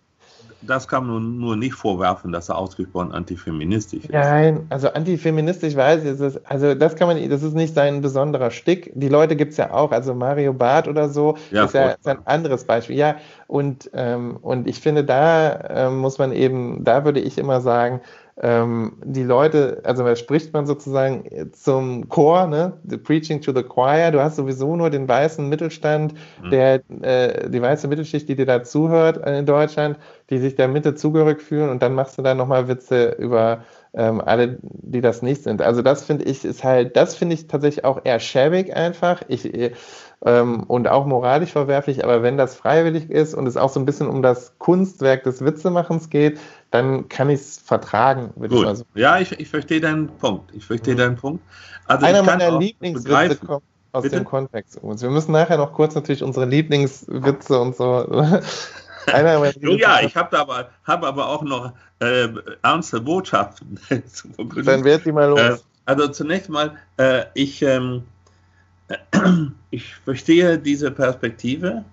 das kann man nur nicht vorwerfen, dass er ausgesprochen antifeministisch ist. Nein, also antifeministisch weiß ich, ist, also das kann man, das ist nicht sein besonderer Stick. Die Leute gibt es ja auch, also Mario Barth oder so, ja, ist ja ist ein anderes Beispiel. Ja, und, ähm, und ich finde, da ähm, muss man eben, da würde ich immer sagen, ähm, die Leute, also da spricht man sozusagen zum Chor, ne? The Preaching to the Choir. Du hast sowieso nur den weißen Mittelstand, mhm. der, äh, die weiße Mittelschicht, die dir da zuhört in Deutschland, die sich der Mitte zugehörig fühlen und dann machst du da nochmal Witze über ähm, alle, die das nicht sind. Also das finde ich ist halt, das finde ich tatsächlich auch eher schäbig einfach. Ich, äh, ähm, und auch moralisch verwerflich, aber wenn das freiwillig ist und es auch so ein bisschen um das Kunstwerk des Witzemachens geht, dann kann ich es vertragen. Gut. Ich so ja, ich, ich verstehe deinen Punkt. Ich verstehe mhm. deinen Punkt. Also Einer meiner Lieblingswitze kommt aus Bitte? dem Kontext. Wir müssen nachher noch kurz natürlich unsere Lieblingswitze und so. Ja, ich habe aber, hab aber auch noch äh, ernste Botschaften zu verkünden. Dann wird die mal los. Äh, also zunächst mal, äh, ich, ähm, ich verstehe diese Perspektive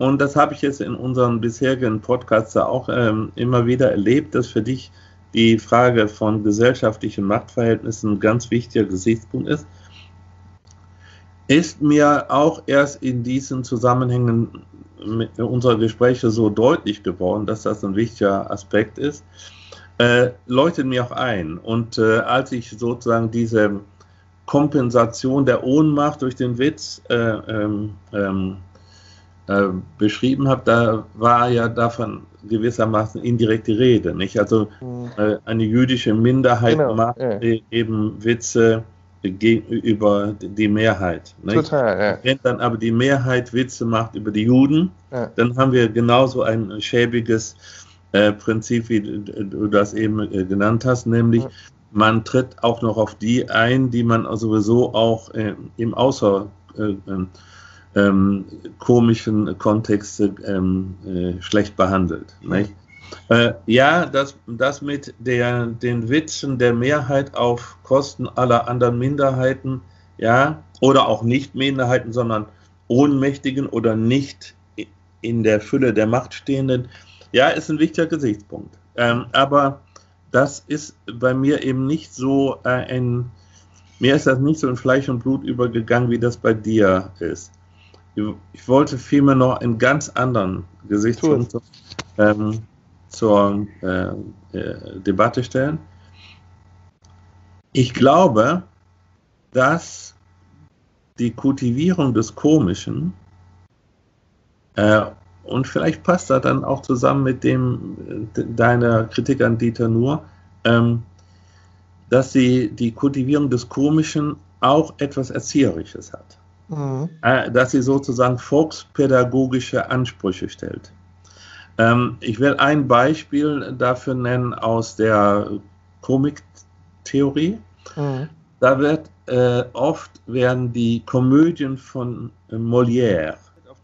und das habe ich jetzt in unseren bisherigen Podcasts auch ähm, immer wieder erlebt, dass für dich die Frage von gesellschaftlichen Machtverhältnissen ein ganz wichtiger Gesichtspunkt ist. Ist mir auch erst in diesen Zusammenhängen mit unserer Gespräche so deutlich geworden, dass das ein wichtiger Aspekt ist, äh, leuchtet mir auch ein. Und äh, als ich sozusagen diese Kompensation der Ohnmacht durch den Witz äh, ähm, ähm, äh, beschrieben habe, da war ja davon gewissermaßen indirekte Rede, nicht? Also mhm. äh, eine jüdische Minderheit genau, macht ja. eben Witze gegenüber die Mehrheit. Nicht? Total, ja. Wenn dann aber die Mehrheit Witze macht über die Juden, ja. dann haben wir genauso ein schäbiges äh, Prinzip, wie du das eben äh, genannt hast, nämlich ja. man tritt auch noch auf die ein, die man sowieso auch äh, im Außer äh, ähm, ähm, komischen Kontext ähm, äh, schlecht behandelt. Nicht? Äh, ja, das, das mit der, den Witzen der Mehrheit auf Kosten aller anderen Minderheiten, ja, oder auch nicht Minderheiten, sondern Ohnmächtigen oder nicht in der Fülle der Macht stehenden, ja, ist ein wichtiger Gesichtspunkt. Ähm, aber das ist bei mir eben nicht so äh, ein, mir ist das nicht so in Fleisch und Blut übergegangen, wie das bei dir ist. Ich wollte vielmehr noch einen ganz anderen Gesichtspunkt ähm, zur äh, äh, Debatte stellen. Ich glaube, dass die Kultivierung des Komischen äh, und vielleicht passt das dann auch zusammen mit dem äh, deiner Kritik an Dieter Nuhr, ähm, dass sie die Kultivierung des Komischen auch etwas Erzieherisches hat. Mhm. Äh, dass sie sozusagen volkspädagogische Ansprüche stellt. Ähm, ich will ein Beispiel dafür nennen aus der Komiktheorie. Mhm. Da wird äh, oft werden die Komödien von äh, Molière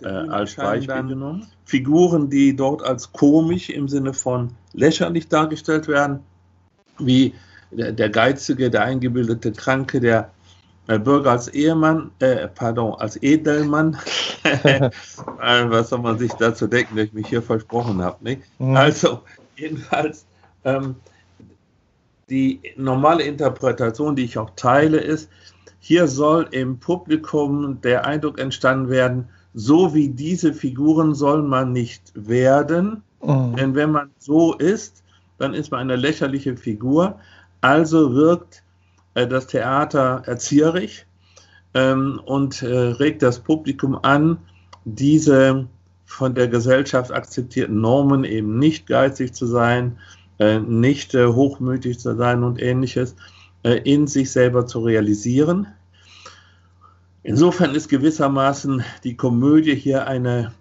äh, als Beispiel genommen. Figuren, die dort als komisch im Sinne von lächerlich dargestellt werden, wie der, der Geizige, der eingebildete Kranke, der Bürger als Ehemann, äh, pardon, als Edelmann. äh, was soll man sich dazu denken, dass ich mich hier versprochen habe? Nicht? Mhm. Also, jedenfalls, ähm, die normale Interpretation, die ich auch teile, ist, hier soll im Publikum der Eindruck entstanden werden, so wie diese Figuren soll man nicht werden. Oh. Denn wenn man so ist, dann ist man eine lächerliche Figur. Also wirkt äh, das Theater erzieherisch ähm, und äh, regt das Publikum an, diese von der Gesellschaft akzeptierten Normen eben nicht geizig zu sein, äh, nicht äh, hochmütig zu sein und ähnliches, äh, in sich selber zu realisieren. Insofern ist gewissermaßen die Komödie hier eine,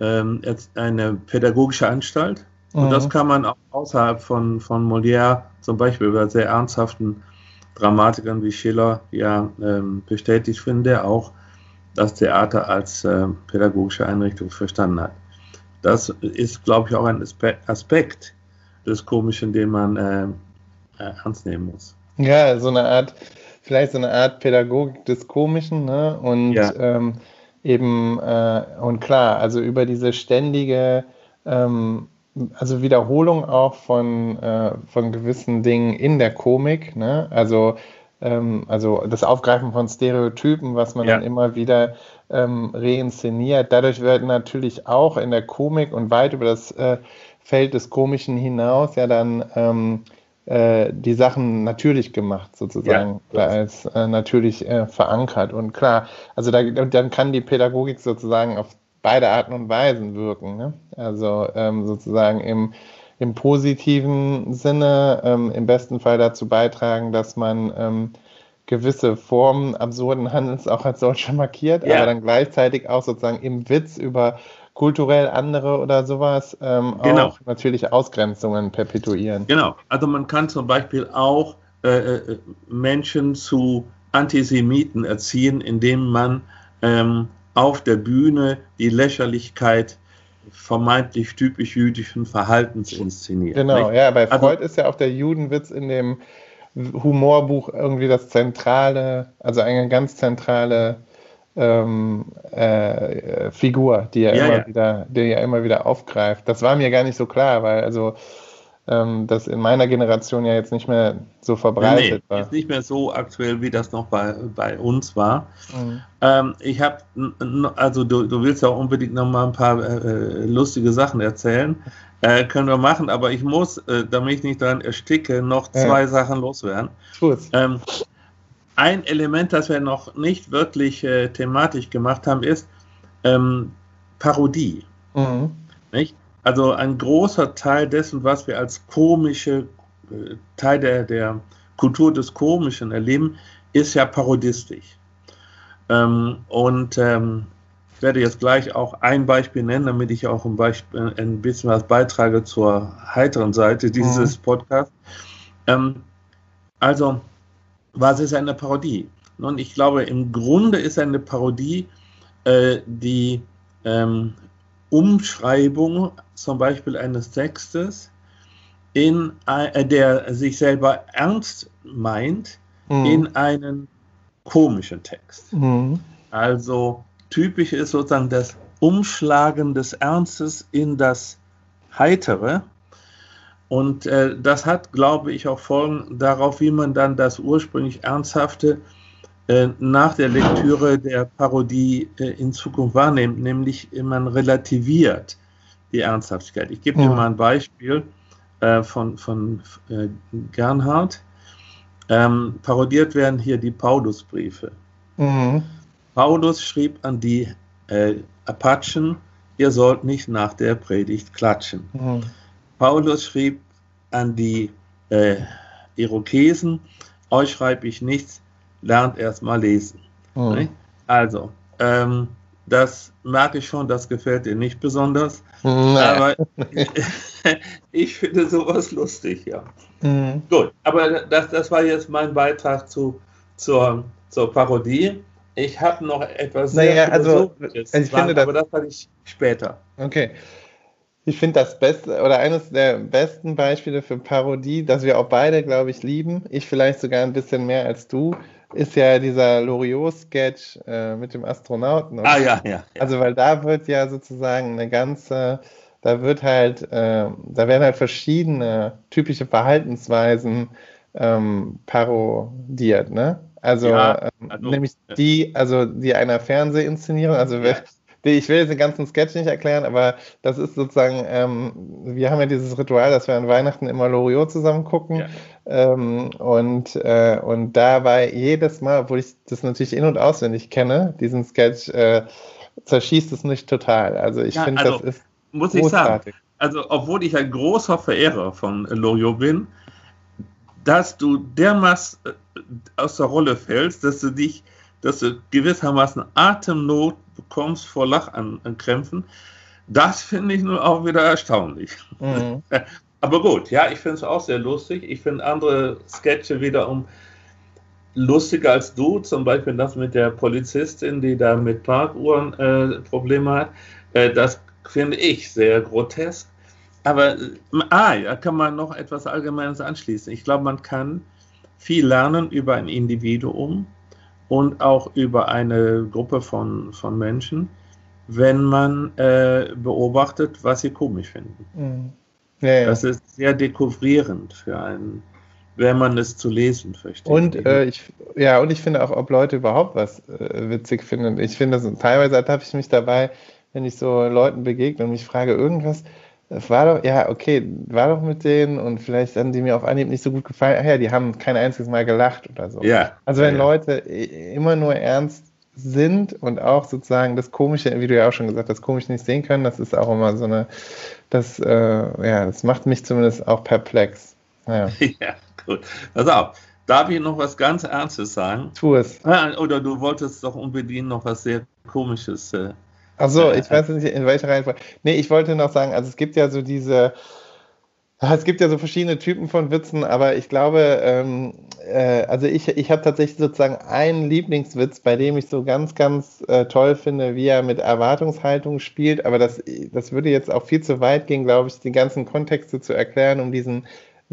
ähm, eine pädagogische Anstalt. Und mhm. das kann man auch außerhalb von, von Molière, zum Beispiel bei sehr ernsthaften Dramatikern wie Schiller, ja ähm, bestätigt finden, der auch das Theater als äh, pädagogische Einrichtung verstanden hat. Das ist, glaube ich, auch ein Aspekt des Komischen, den man äh, äh, ernst nehmen muss. Ja, so eine Art vielleicht so eine Art Pädagogik des Komischen, ne? Und ja. ähm, eben, äh, und klar, also über diese ständige, ähm, also Wiederholung auch von, äh, von gewissen Dingen in der Komik, ne? Also, ähm, also das Aufgreifen von Stereotypen, was man ja. dann immer wieder ähm, reinszeniert. Dadurch wird natürlich auch in der Komik und weit über das äh, Feld des Komischen hinaus ja dann ähm, äh, die Sachen natürlich gemacht, sozusagen, ja, als äh, natürlich äh, verankert. Und klar, also da, dann kann die Pädagogik sozusagen auf beide Arten und Weisen wirken. Ne? Also ähm, sozusagen im, im positiven Sinne, ähm, im besten Fall dazu beitragen, dass man ähm, gewisse Formen absurden Handels auch als solche markiert, ja. aber dann gleichzeitig auch sozusagen im Witz über kulturell andere oder sowas ähm, genau. auch natürlich Ausgrenzungen perpetuieren. Genau, also man kann zum Beispiel auch äh, äh, Menschen zu Antisemiten erziehen, indem man ähm, auf der Bühne die Lächerlichkeit vermeintlich typisch jüdischen Verhaltens inszeniert. Genau, nicht? ja, bei also Freud also, ist ja auch der Judenwitz in dem Humorbuch irgendwie das zentrale, also eine ganz zentrale ähm, äh, Figur, die er ja, immer ja. wieder, die er immer wieder aufgreift. Das war mir gar nicht so klar, weil also ähm, das in meiner Generation ja jetzt nicht mehr so verbreitet nee, war. Ist nicht mehr so aktuell, wie das noch bei, bei uns war. Mhm. Ähm, ich habe, also du, du willst ja auch unbedingt noch mal ein paar äh, äh, lustige Sachen erzählen. Äh, können wir machen, aber ich muss, äh, damit ich nicht daran ersticke, noch zwei ja. Sachen loswerden. Gut. Ähm, ein Element, das wir noch nicht wirklich äh, thematisch gemacht haben, ist ähm, Parodie. Mhm. Nicht? Also ein großer Teil dessen, was wir als komische äh, Teil der, der Kultur des Komischen erleben, ist ja parodistisch. Ähm, und ähm, ich werde jetzt gleich auch ein Beispiel nennen, damit ich auch ein, Beispiel, ein bisschen was beitrage zur heiteren Seite dieses mhm. Podcasts. Ähm, also was ist eine Parodie? Und ich glaube, im Grunde ist eine Parodie, äh, die ähm, Umschreibung zum Beispiel eines Textes, in, äh, der sich selber ernst meint, mhm. in einen komischen Text. Mhm. Also typisch ist sozusagen das Umschlagen des Ernstes in das Heitere. Und äh, das hat, glaube ich, auch Folgen darauf, wie man dann das ursprünglich Ernsthafte nach der Lektüre der Parodie äh, in Zukunft wahrnimmt, nämlich man relativiert die Ernsthaftigkeit. Ich gebe ja. dir mal ein Beispiel äh, von, von äh, Gernhardt. Ähm, parodiert werden hier die Paulusbriefe. Mhm. Paulus schrieb an die äh, Apachen, ihr sollt nicht nach der Predigt klatschen. Mhm. Paulus schrieb an die äh, Irokesen, euch schreibe ich nichts, lernt erst mal lesen. Mhm. Also, ähm, das merke ich schon, das gefällt dir nicht besonders. Nee. Aber ich finde sowas lustig, ja. Mhm. Gut, aber das, das war jetzt mein Beitrag zu, zur, zur Parodie. Ich habe noch etwas naja, also, ich sagen, finde das, aber das hatte ich später. Okay. Ich finde das beste oder eines der besten Beispiele für Parodie, das wir auch beide, glaube ich, lieben. Ich vielleicht sogar ein bisschen mehr als du, ist ja dieser Loriot-Sketch äh, mit dem Astronauten. Ah ja, ja, ja, Also weil da wird ja sozusagen eine ganze, da wird halt, äh, da werden halt verschiedene typische Verhaltensweisen ähm, parodiert, ne? Also, ja, ähm, also nämlich die, also die einer Fernsehinszenierung, also ja ich will jetzt den ganzen Sketch nicht erklären, aber das ist sozusagen, ähm, wir haben ja dieses Ritual, dass wir an Weihnachten immer Loriot zusammen gucken. Ähm, und, äh, und da war jedes Mal, obwohl ich das natürlich in- und auswendig kenne, diesen Sketch, äh, zerschießt es nicht total. Also ich ja, finde, also, das ist. Muss ich sagen, also obwohl ich ein großer Verehrer von Loriot bin, dass du dermaßen äh, aus der Rolle fällst, dass du dich, dass du gewissermaßen Atemnot bekommst vor Lachkrämpfen, das finde ich nun auch wieder erstaunlich. Mhm. Aber gut, ja, ich finde es auch sehr lustig. Ich finde andere Sketche wiederum lustiger als du, zum Beispiel das mit der Polizistin, die da mit Parkuhren äh, Probleme hat. Äh, das finde ich sehr grotesk. Aber äh, ah, da kann man noch etwas Allgemeines anschließen. Ich glaube, man kann viel lernen über ein Individuum und auch über eine Gruppe von, von Menschen, wenn man äh, beobachtet, was sie komisch finden. Mhm. Ja, ja. Das ist sehr dekouvrierend für einen, wenn man es zu lesen versteht. Und äh, ich, ja, und ich finde auch, ob Leute überhaupt was äh, witzig finden. Ich finde, teilweise ertappe ich mich dabei, wenn ich so Leuten begegne und mich frage, irgendwas, das war doch, ja, okay, war doch mit denen und vielleicht haben die mir auf Anhieb nicht so gut gefallen. Ach ja, die haben kein einziges Mal gelacht oder so. Ja. Also wenn ja, Leute immer nur ernst sind und auch sozusagen das Komische, wie du ja auch schon gesagt hast, das Komische nicht sehen können, das ist auch immer so eine, das, äh, ja, das macht mich zumindest auch perplex. Ja, ja gut. Pass auf. Darf ich noch was ganz Ernstes sagen? Tu es. Ah, oder du wolltest doch unbedingt noch was sehr Komisches äh, Achso, ich weiß nicht, in welcher Reihenfolge. Nee, ich wollte noch sagen, also es gibt ja so diese, es gibt ja so verschiedene Typen von Witzen, aber ich glaube, ähm, äh, also ich, ich habe tatsächlich sozusagen einen Lieblingswitz, bei dem ich so ganz, ganz äh, toll finde, wie er mit Erwartungshaltung spielt, aber das, das würde jetzt auch viel zu weit gehen, glaube ich, die ganzen Kontexte zu erklären, um diesen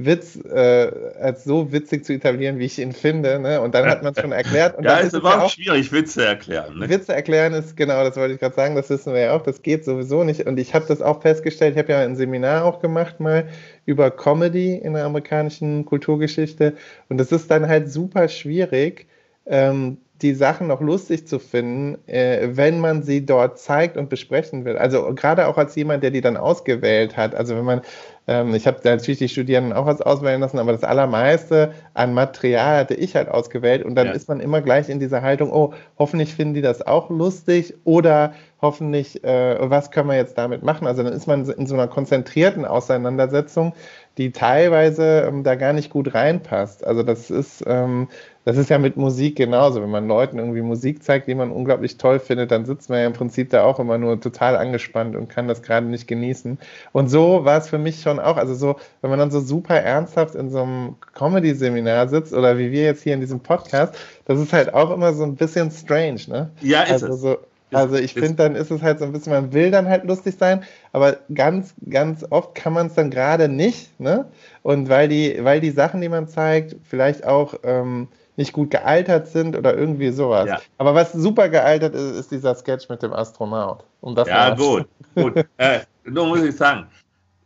Witz äh, als so witzig zu etablieren, wie ich ihn finde. Ne? Und dann hat man es schon erklärt. Und ja, ist überhaupt ja schwierig, Witze erklären. Ne? Witze erklären ist, genau, das wollte ich gerade sagen, das wissen wir ja auch, das geht sowieso nicht. Und ich habe das auch festgestellt, ich habe ja ein Seminar auch gemacht mal über Comedy in der amerikanischen Kulturgeschichte. Und das ist dann halt super schwierig, ähm, die Sachen noch lustig zu finden, äh, wenn man sie dort zeigt und besprechen will. Also gerade auch als jemand, der die dann ausgewählt hat. Also wenn man ähm, ich habe natürlich die Studierenden auch was auswählen lassen, aber das allermeiste an Material hatte ich halt ausgewählt und dann ja. ist man immer gleich in dieser Haltung, oh, hoffentlich finden die das auch lustig oder hoffentlich, äh, was können wir jetzt damit machen? Also dann ist man in so einer konzentrierten Auseinandersetzung, die teilweise ähm, da gar nicht gut reinpasst. Also das ist, ähm, das ist ja mit Musik genauso. Wenn man Leuten irgendwie Musik zeigt, die man unglaublich toll findet, dann sitzt man ja im Prinzip da auch immer nur total angespannt und kann das gerade nicht genießen. Und so war es für mich schon auch. Also so, wenn man dann so super ernsthaft in so einem Comedy-Seminar sitzt oder wie wir jetzt hier in diesem Podcast, das ist halt auch immer so ein bisschen strange, ne? Ja, ist also es. So, Also ich finde, dann ist es halt so ein bisschen, man will dann halt lustig sein, aber ganz, ganz oft kann man es dann gerade nicht, ne? Und weil die, weil die Sachen, die man zeigt, vielleicht auch ähm, nicht gut gealtert sind oder irgendwie sowas. Ja. Aber was super gealtert ist, ist dieser Sketch mit dem Astronaut. Um das ja, gut, gut. äh, nur muss ich sagen,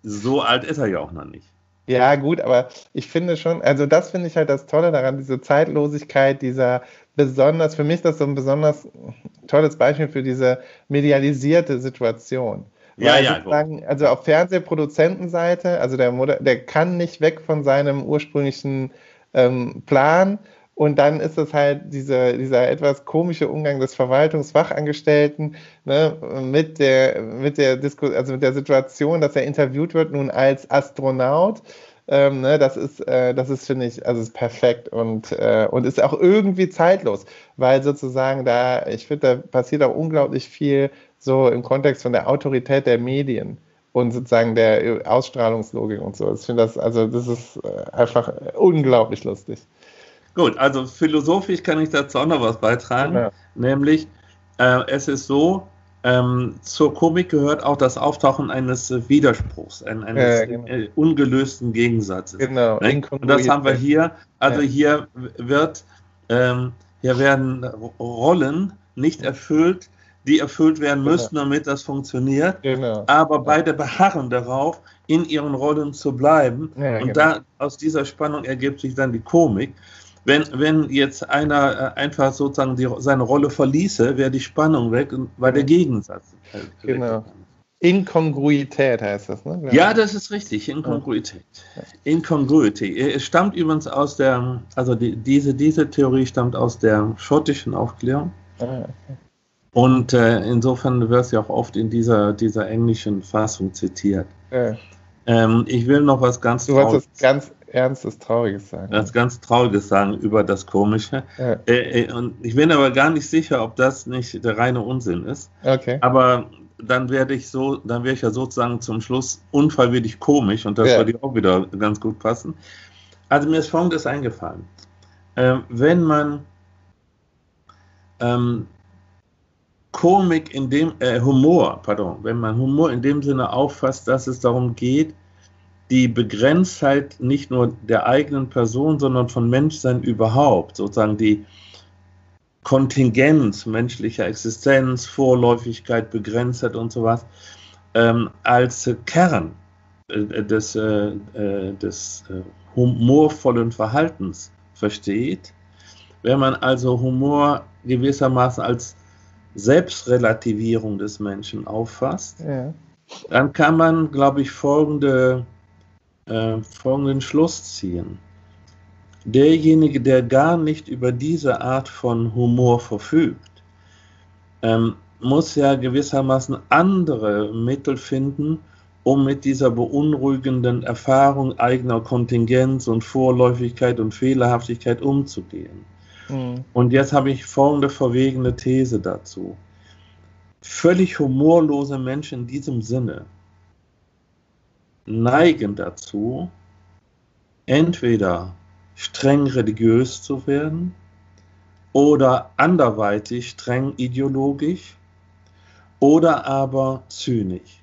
so alt ist er ja auch noch nicht. Ja, gut, aber ich finde schon, also das finde ich halt das Tolle daran, diese Zeitlosigkeit, dieser besonders, für mich ist das so ein besonders tolles Beispiel für diese medialisierte Situation. Ja, Weil ja. Sagen, also auf Fernsehproduzentenseite, also der, der kann nicht weg von seinem ursprünglichen ähm, Plan und dann ist es halt diese, dieser etwas komische Umgang des Verwaltungsfachangestellten ne, mit, der, mit, der Disku also mit der Situation, dass er interviewt wird nun als Astronaut. Ähm, ne, das ist, äh, das ist finde ich, also ist perfekt und, äh, und ist auch irgendwie zeitlos, weil sozusagen da, ich finde, da passiert auch unglaublich viel so im Kontext von der Autorität der Medien und sozusagen der Ausstrahlungslogik und so. Ich finde das, also das ist äh, einfach unglaublich lustig. Gut, also philosophisch kann ich dazu auch noch was beitragen, ja. nämlich äh, es ist so, ähm, zur Komik gehört auch das Auftauchen eines Widerspruchs, ein, eines ja, genau. äh, ungelösten Gegensatzes. Genau. Ne? Und das haben wir hier. Also ja. hier wird, ähm, hier werden Rollen nicht erfüllt, die erfüllt werden genau. müssen, damit das funktioniert. Genau. Aber beide beharren darauf, in ihren Rollen zu bleiben. Ja, und genau. da aus dieser Spannung ergibt sich dann die Komik. Wenn, wenn jetzt einer äh, einfach sozusagen die, seine Rolle verließe, wäre die Spannung weg, weil der Gegensatz. Halt genau. Inkongruität heißt das, ne? Ja, das ist richtig, Inkongruität. Inkongruity. Es stammt übrigens aus der, also die, diese, diese Theorie stammt aus der schottischen Aufklärung. Ah, okay. Und äh, insofern wird sie auch oft in dieser, dieser englischen Fassung zitiert. Ja. Ähm, ich will noch was ganz Du wolltest ganz Ernstes, Trauriges sagen. Ganz, ganz Trauriges sagen über das Komische. Ja. Äh, äh, und ich bin aber gar nicht sicher, ob das nicht der reine Unsinn ist. Okay. Aber dann werde ich so, dann werde ich ja sozusagen zum Schluss unfreiwillig komisch und das ja. würde auch wieder ganz gut passen. Also mir ist Folgendes eingefallen. Ähm, wenn man ähm, Komik in dem, äh, Humor, pardon, wenn man Humor in dem Sinne auffasst, dass es darum geht, die Begrenztheit nicht nur der eigenen Person, sondern von Menschsein überhaupt, sozusagen die Kontingenz menschlicher Existenz, Vorläufigkeit, Begrenztheit und sowas, ähm, als Kern äh, des, äh, äh, des äh, humorvollen Verhaltens versteht. Wenn man also Humor gewissermaßen als Selbstrelativierung des Menschen auffasst, ja. dann kann man, glaube ich, folgende äh, folgenden Schluss ziehen. Derjenige, der gar nicht über diese Art von Humor verfügt, ähm, muss ja gewissermaßen andere Mittel finden, um mit dieser beunruhigenden Erfahrung eigener Kontingenz und Vorläufigkeit und Fehlerhaftigkeit umzugehen. Mhm. Und jetzt habe ich folgende verwegene These dazu. Völlig humorlose Menschen in diesem Sinne neigen dazu, entweder streng religiös zu werden oder anderweitig streng ideologisch oder aber zynisch.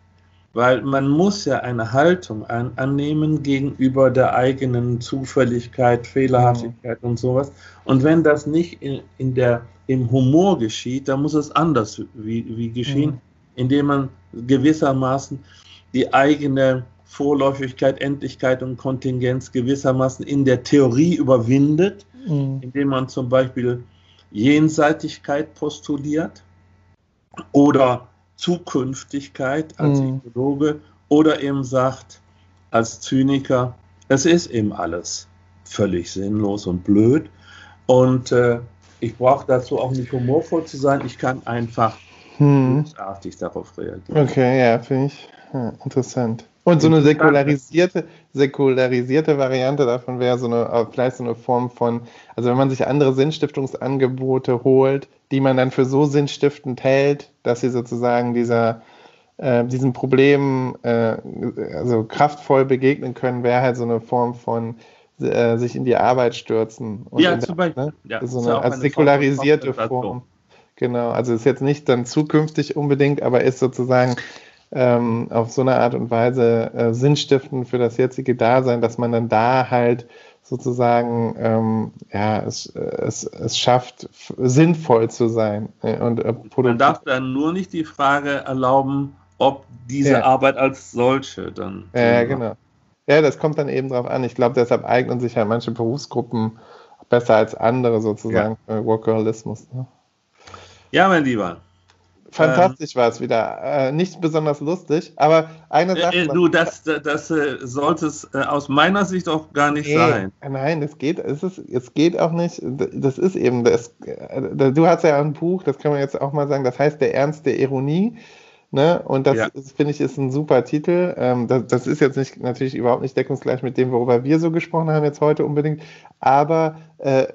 Weil man muss ja eine Haltung an, annehmen gegenüber der eigenen Zufälligkeit, Fehlerhaftigkeit mhm. und sowas. Und wenn das nicht in, in der, im Humor geschieht, dann muss es anders wie, wie geschehen, mhm. indem man gewissermaßen die eigene Vorläufigkeit, Endlichkeit und Kontingenz gewissermaßen in der Theorie überwindet, mhm. indem man zum Beispiel Jenseitigkeit postuliert oder Zukünftigkeit als mhm. Ideologe oder eben sagt als Zyniker, es ist eben alles völlig sinnlos und blöd und äh, ich brauche dazu auch nicht humorvoll zu sein, ich kann einfach hm. darauf reagieren. Okay, ja, finde ich ja, interessant. Und so eine säkularisierte, säkularisierte Variante davon wäre so eine, äh, vielleicht so eine Form von, also wenn man sich andere Sinnstiftungsangebote holt, die man dann für so sinnstiftend hält, dass sie sozusagen dieser, äh, diesem Problem äh, also kraftvoll begegnen können, wäre halt so eine Form von äh, sich in die Arbeit stürzen. ja, zum Beispiel. Ne? Ja, so eine, als säkularisierte Form. Genau, also ist jetzt nicht dann zukünftig unbedingt, aber ist sozusagen ähm, auf so eine Art und Weise äh, sinnstiftend für das jetzige Dasein, dass man dann da halt sozusagen ähm, ja, es, es, es schafft, sinnvoll zu sein. Äh, und, äh, man darf dann nur nicht die Frage erlauben, ob diese ja. Arbeit als solche dann. Ja, genau. Ja, das kommt dann eben drauf an. Ich glaube, deshalb eignen sich halt manche Berufsgruppen besser als andere sozusagen ja. Workaholismus. Ne? Ja, mein Lieber. Fantastisch ähm, war es wieder. Äh, nicht besonders lustig, aber eine äh, Sache. Äh, du, das, das, das äh, sollte es äh, aus meiner Sicht auch gar nicht nee, sein. Nein, es geht, es, ist, es geht auch nicht. Das ist eben, das, äh, du hast ja ein Buch, das kann man jetzt auch mal sagen, das heißt Der Ernst der Ironie. Ne? Und das ja. finde ich ist ein super Titel. Ähm, das, das, ist jetzt nicht natürlich überhaupt nicht deckungsgleich mit dem, worüber wir so gesprochen haben jetzt heute unbedingt. Aber äh,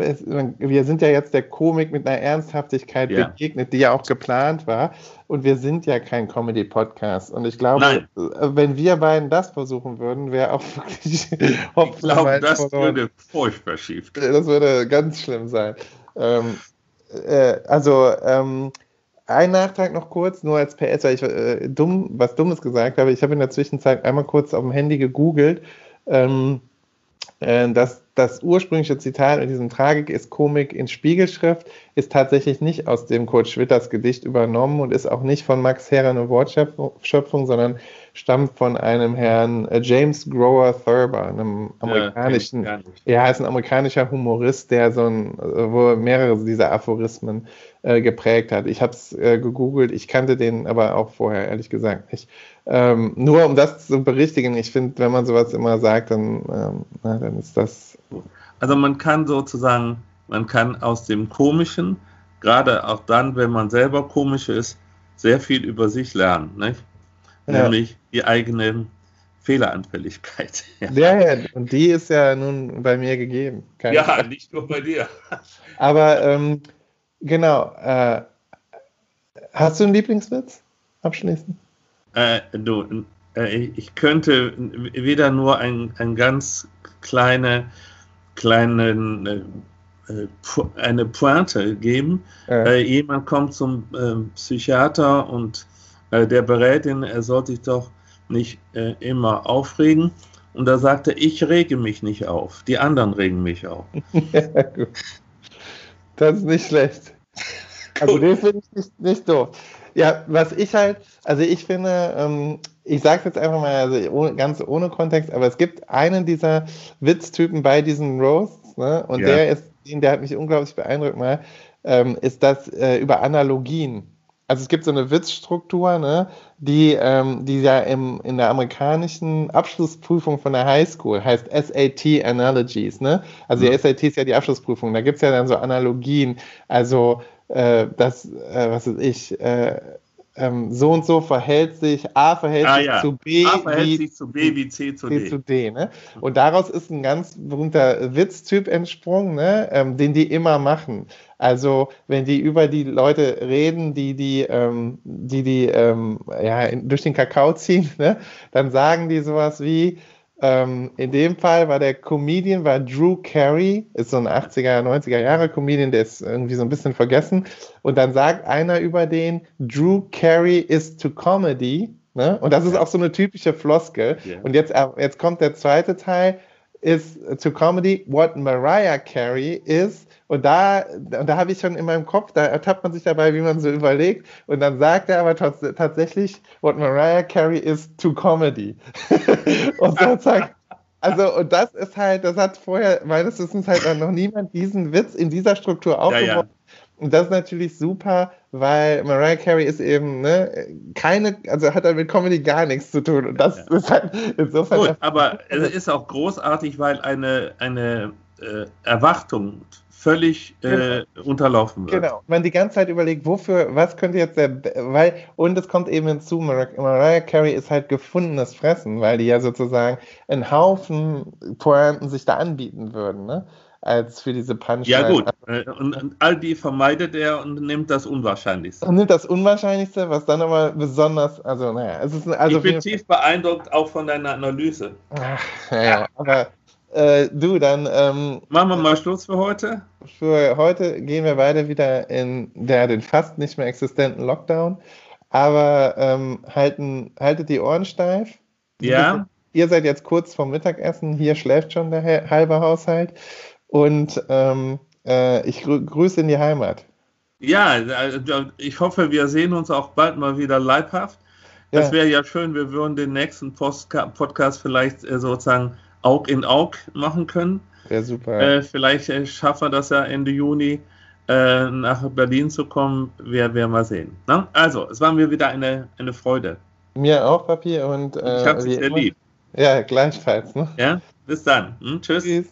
es, wir sind ja jetzt der Komik mit einer Ernsthaftigkeit ja. begegnet, die ja auch geplant war. Und wir sind ja kein Comedy-Podcast. Und ich glaube, Nein. Äh, wenn wir beiden das versuchen würden, wäre auch wirklich. ich glaube, das verloren. würde furchtbar schief. Das würde ganz schlimm sein. Ähm, äh, also ähm, ein Nachtrag noch kurz, nur als PS, weil ich äh, dumm, was Dummes gesagt habe. Ich habe in der Zwischenzeit einmal kurz auf dem Handy gegoogelt. Ähm, äh, dass das ursprüngliche Zitat in diesem Tragik ist Komik in Spiegelschrift, ist tatsächlich nicht aus dem Kurt Schwitters Gedicht übernommen und ist auch nicht von Max Herrer eine Wortschöpfung, sondern stammt von einem Herrn äh, James Grower Thurber, einem amerikanischen, ja, er ist ein amerikanischer Humorist, der so ein, wo mehrere dieser Aphorismen äh, geprägt hat. Ich habe es äh, gegoogelt, ich kannte den aber auch vorher ehrlich gesagt nicht. Ähm, nur um das zu berichtigen, ich finde, wenn man sowas immer sagt, dann, ähm, na, dann ist das. Also man kann sozusagen, man kann aus dem Komischen, gerade auch dann, wenn man selber komisch ist, sehr viel über sich lernen. Nicht? Ja. Nämlich die eigene Fehleranfälligkeit. Ja. ja, ja, und die ist ja nun bei mir gegeben. Keine ja, Frage. nicht nur bei dir. Aber ähm, genau, äh, hast du einen Lieblingswitz abschließend? Äh, du, äh, ich könnte wieder nur ein, ein ganz kleine, kleinen, äh, äh eine Pointe geben. Äh, jemand kommt zum Psychiater und der berät ihn, er soll sich doch nicht immer aufregen. Und da sagt er, ich rege mich nicht auf, die anderen regen mich auf. ja, gut. Das ist nicht schlecht. Also den finde ich nicht, nicht doof. Ja, was ich halt, also ich finde, ähm, ich sage jetzt einfach mal also ohne, ganz ohne Kontext, aber es gibt einen dieser Witztypen bei diesen Roasts, ne? und ja. der ist, der hat mich unglaublich beeindruckt mal, ähm, ist das äh, über Analogien. Also es gibt so eine Witzstruktur, ne, die, ähm, die ja im, in der amerikanischen Abschlussprüfung von der Highschool heißt SAT Analogies. Ne? Also mhm. die SAT ist ja die Abschlussprüfung. Da gibt es ja dann so Analogien. Also äh, das, äh, was weiß ich, äh, ähm, so und so verhält sich, A verhält ah, sich ja. zu B, A verhält wie, sich zu B wie C zu C D. Zu D ne? Und daraus ist ein ganz berühmter Witztyp entsprungen, ne? Ähm, den die immer machen. Also wenn die über die Leute reden, die die, ähm, die, die ähm, ja, durch den Kakao ziehen, ne? dann sagen die sowas wie, ähm, in dem Fall war der Comedian war Drew Carey, ist so ein 80er, 90er Jahre Comedian, der ist irgendwie so ein bisschen vergessen. Und dann sagt einer über den, Drew Carey is to Comedy. Ne? Und das ist auch so eine typische Floskel. Yeah. Und jetzt, äh, jetzt kommt der zweite Teil, ist to Comedy what Mariah Carey is und da, und da habe ich schon in meinem Kopf, da ertappt man sich dabei, wie man so überlegt. Und dann sagt er aber tatsächlich, what Mariah Carey is to Comedy. und sozusagen, also, und das ist halt, das hat vorher meines Wissens halt noch niemand diesen Witz in dieser Struktur aufgebaut. Ja, ja. Und das ist natürlich super, weil Mariah Carey ist eben ne, keine, also hat mit Comedy gar nichts zu tun. Und das ja. ist halt insofern. Gut, aber es ist auch großartig, weil eine, eine äh, Erwartung völlig äh, genau. unterlaufen wird. Genau. Man die ganze Zeit überlegt, wofür, was könnte jetzt der, weil, und es kommt eben hinzu, Mar Mariah Carey ist halt gefundenes Fressen, weil die ja sozusagen einen Haufen Pointen sich da anbieten würden, ne? Als für diese Punchline. Ja, gut. Und, und, all die vermeidet er und nimmt das Unwahrscheinlichste. Und nimmt das Unwahrscheinlichste, was dann aber besonders, also, naja, es ist also. Ich bin tief beeindruckt auch von deiner Analyse. Ach, ja, aber Äh, du, dann. Ähm, Machen wir mal Schluss für heute. Für heute gehen wir beide wieder in der, den fast nicht mehr existenten Lockdown. Aber ähm, halten, haltet die Ohren steif. Ja. Ihr seid jetzt kurz vorm Mittagessen. Hier schläft schon der halbe Haushalt. Und ähm, äh, ich grü grüße in die Heimat. Ja, also, ich hoffe, wir sehen uns auch bald mal wieder leibhaft. Das ja. wäre ja schön, wir würden den nächsten Podcast vielleicht äh, sozusagen Aug in Aug machen können. Ja, super. Äh, vielleicht äh, schaffen wir das ja Ende Juni äh, nach Berlin zu kommen. Wir werden mal sehen. Na? Also, es war mir wieder eine, eine Freude. Mir auch, Papi. Und, ich habe es sehr lieb. Ja, gleichfalls. Ne? Ja, bis dann. Hm, tschüss. tschüss.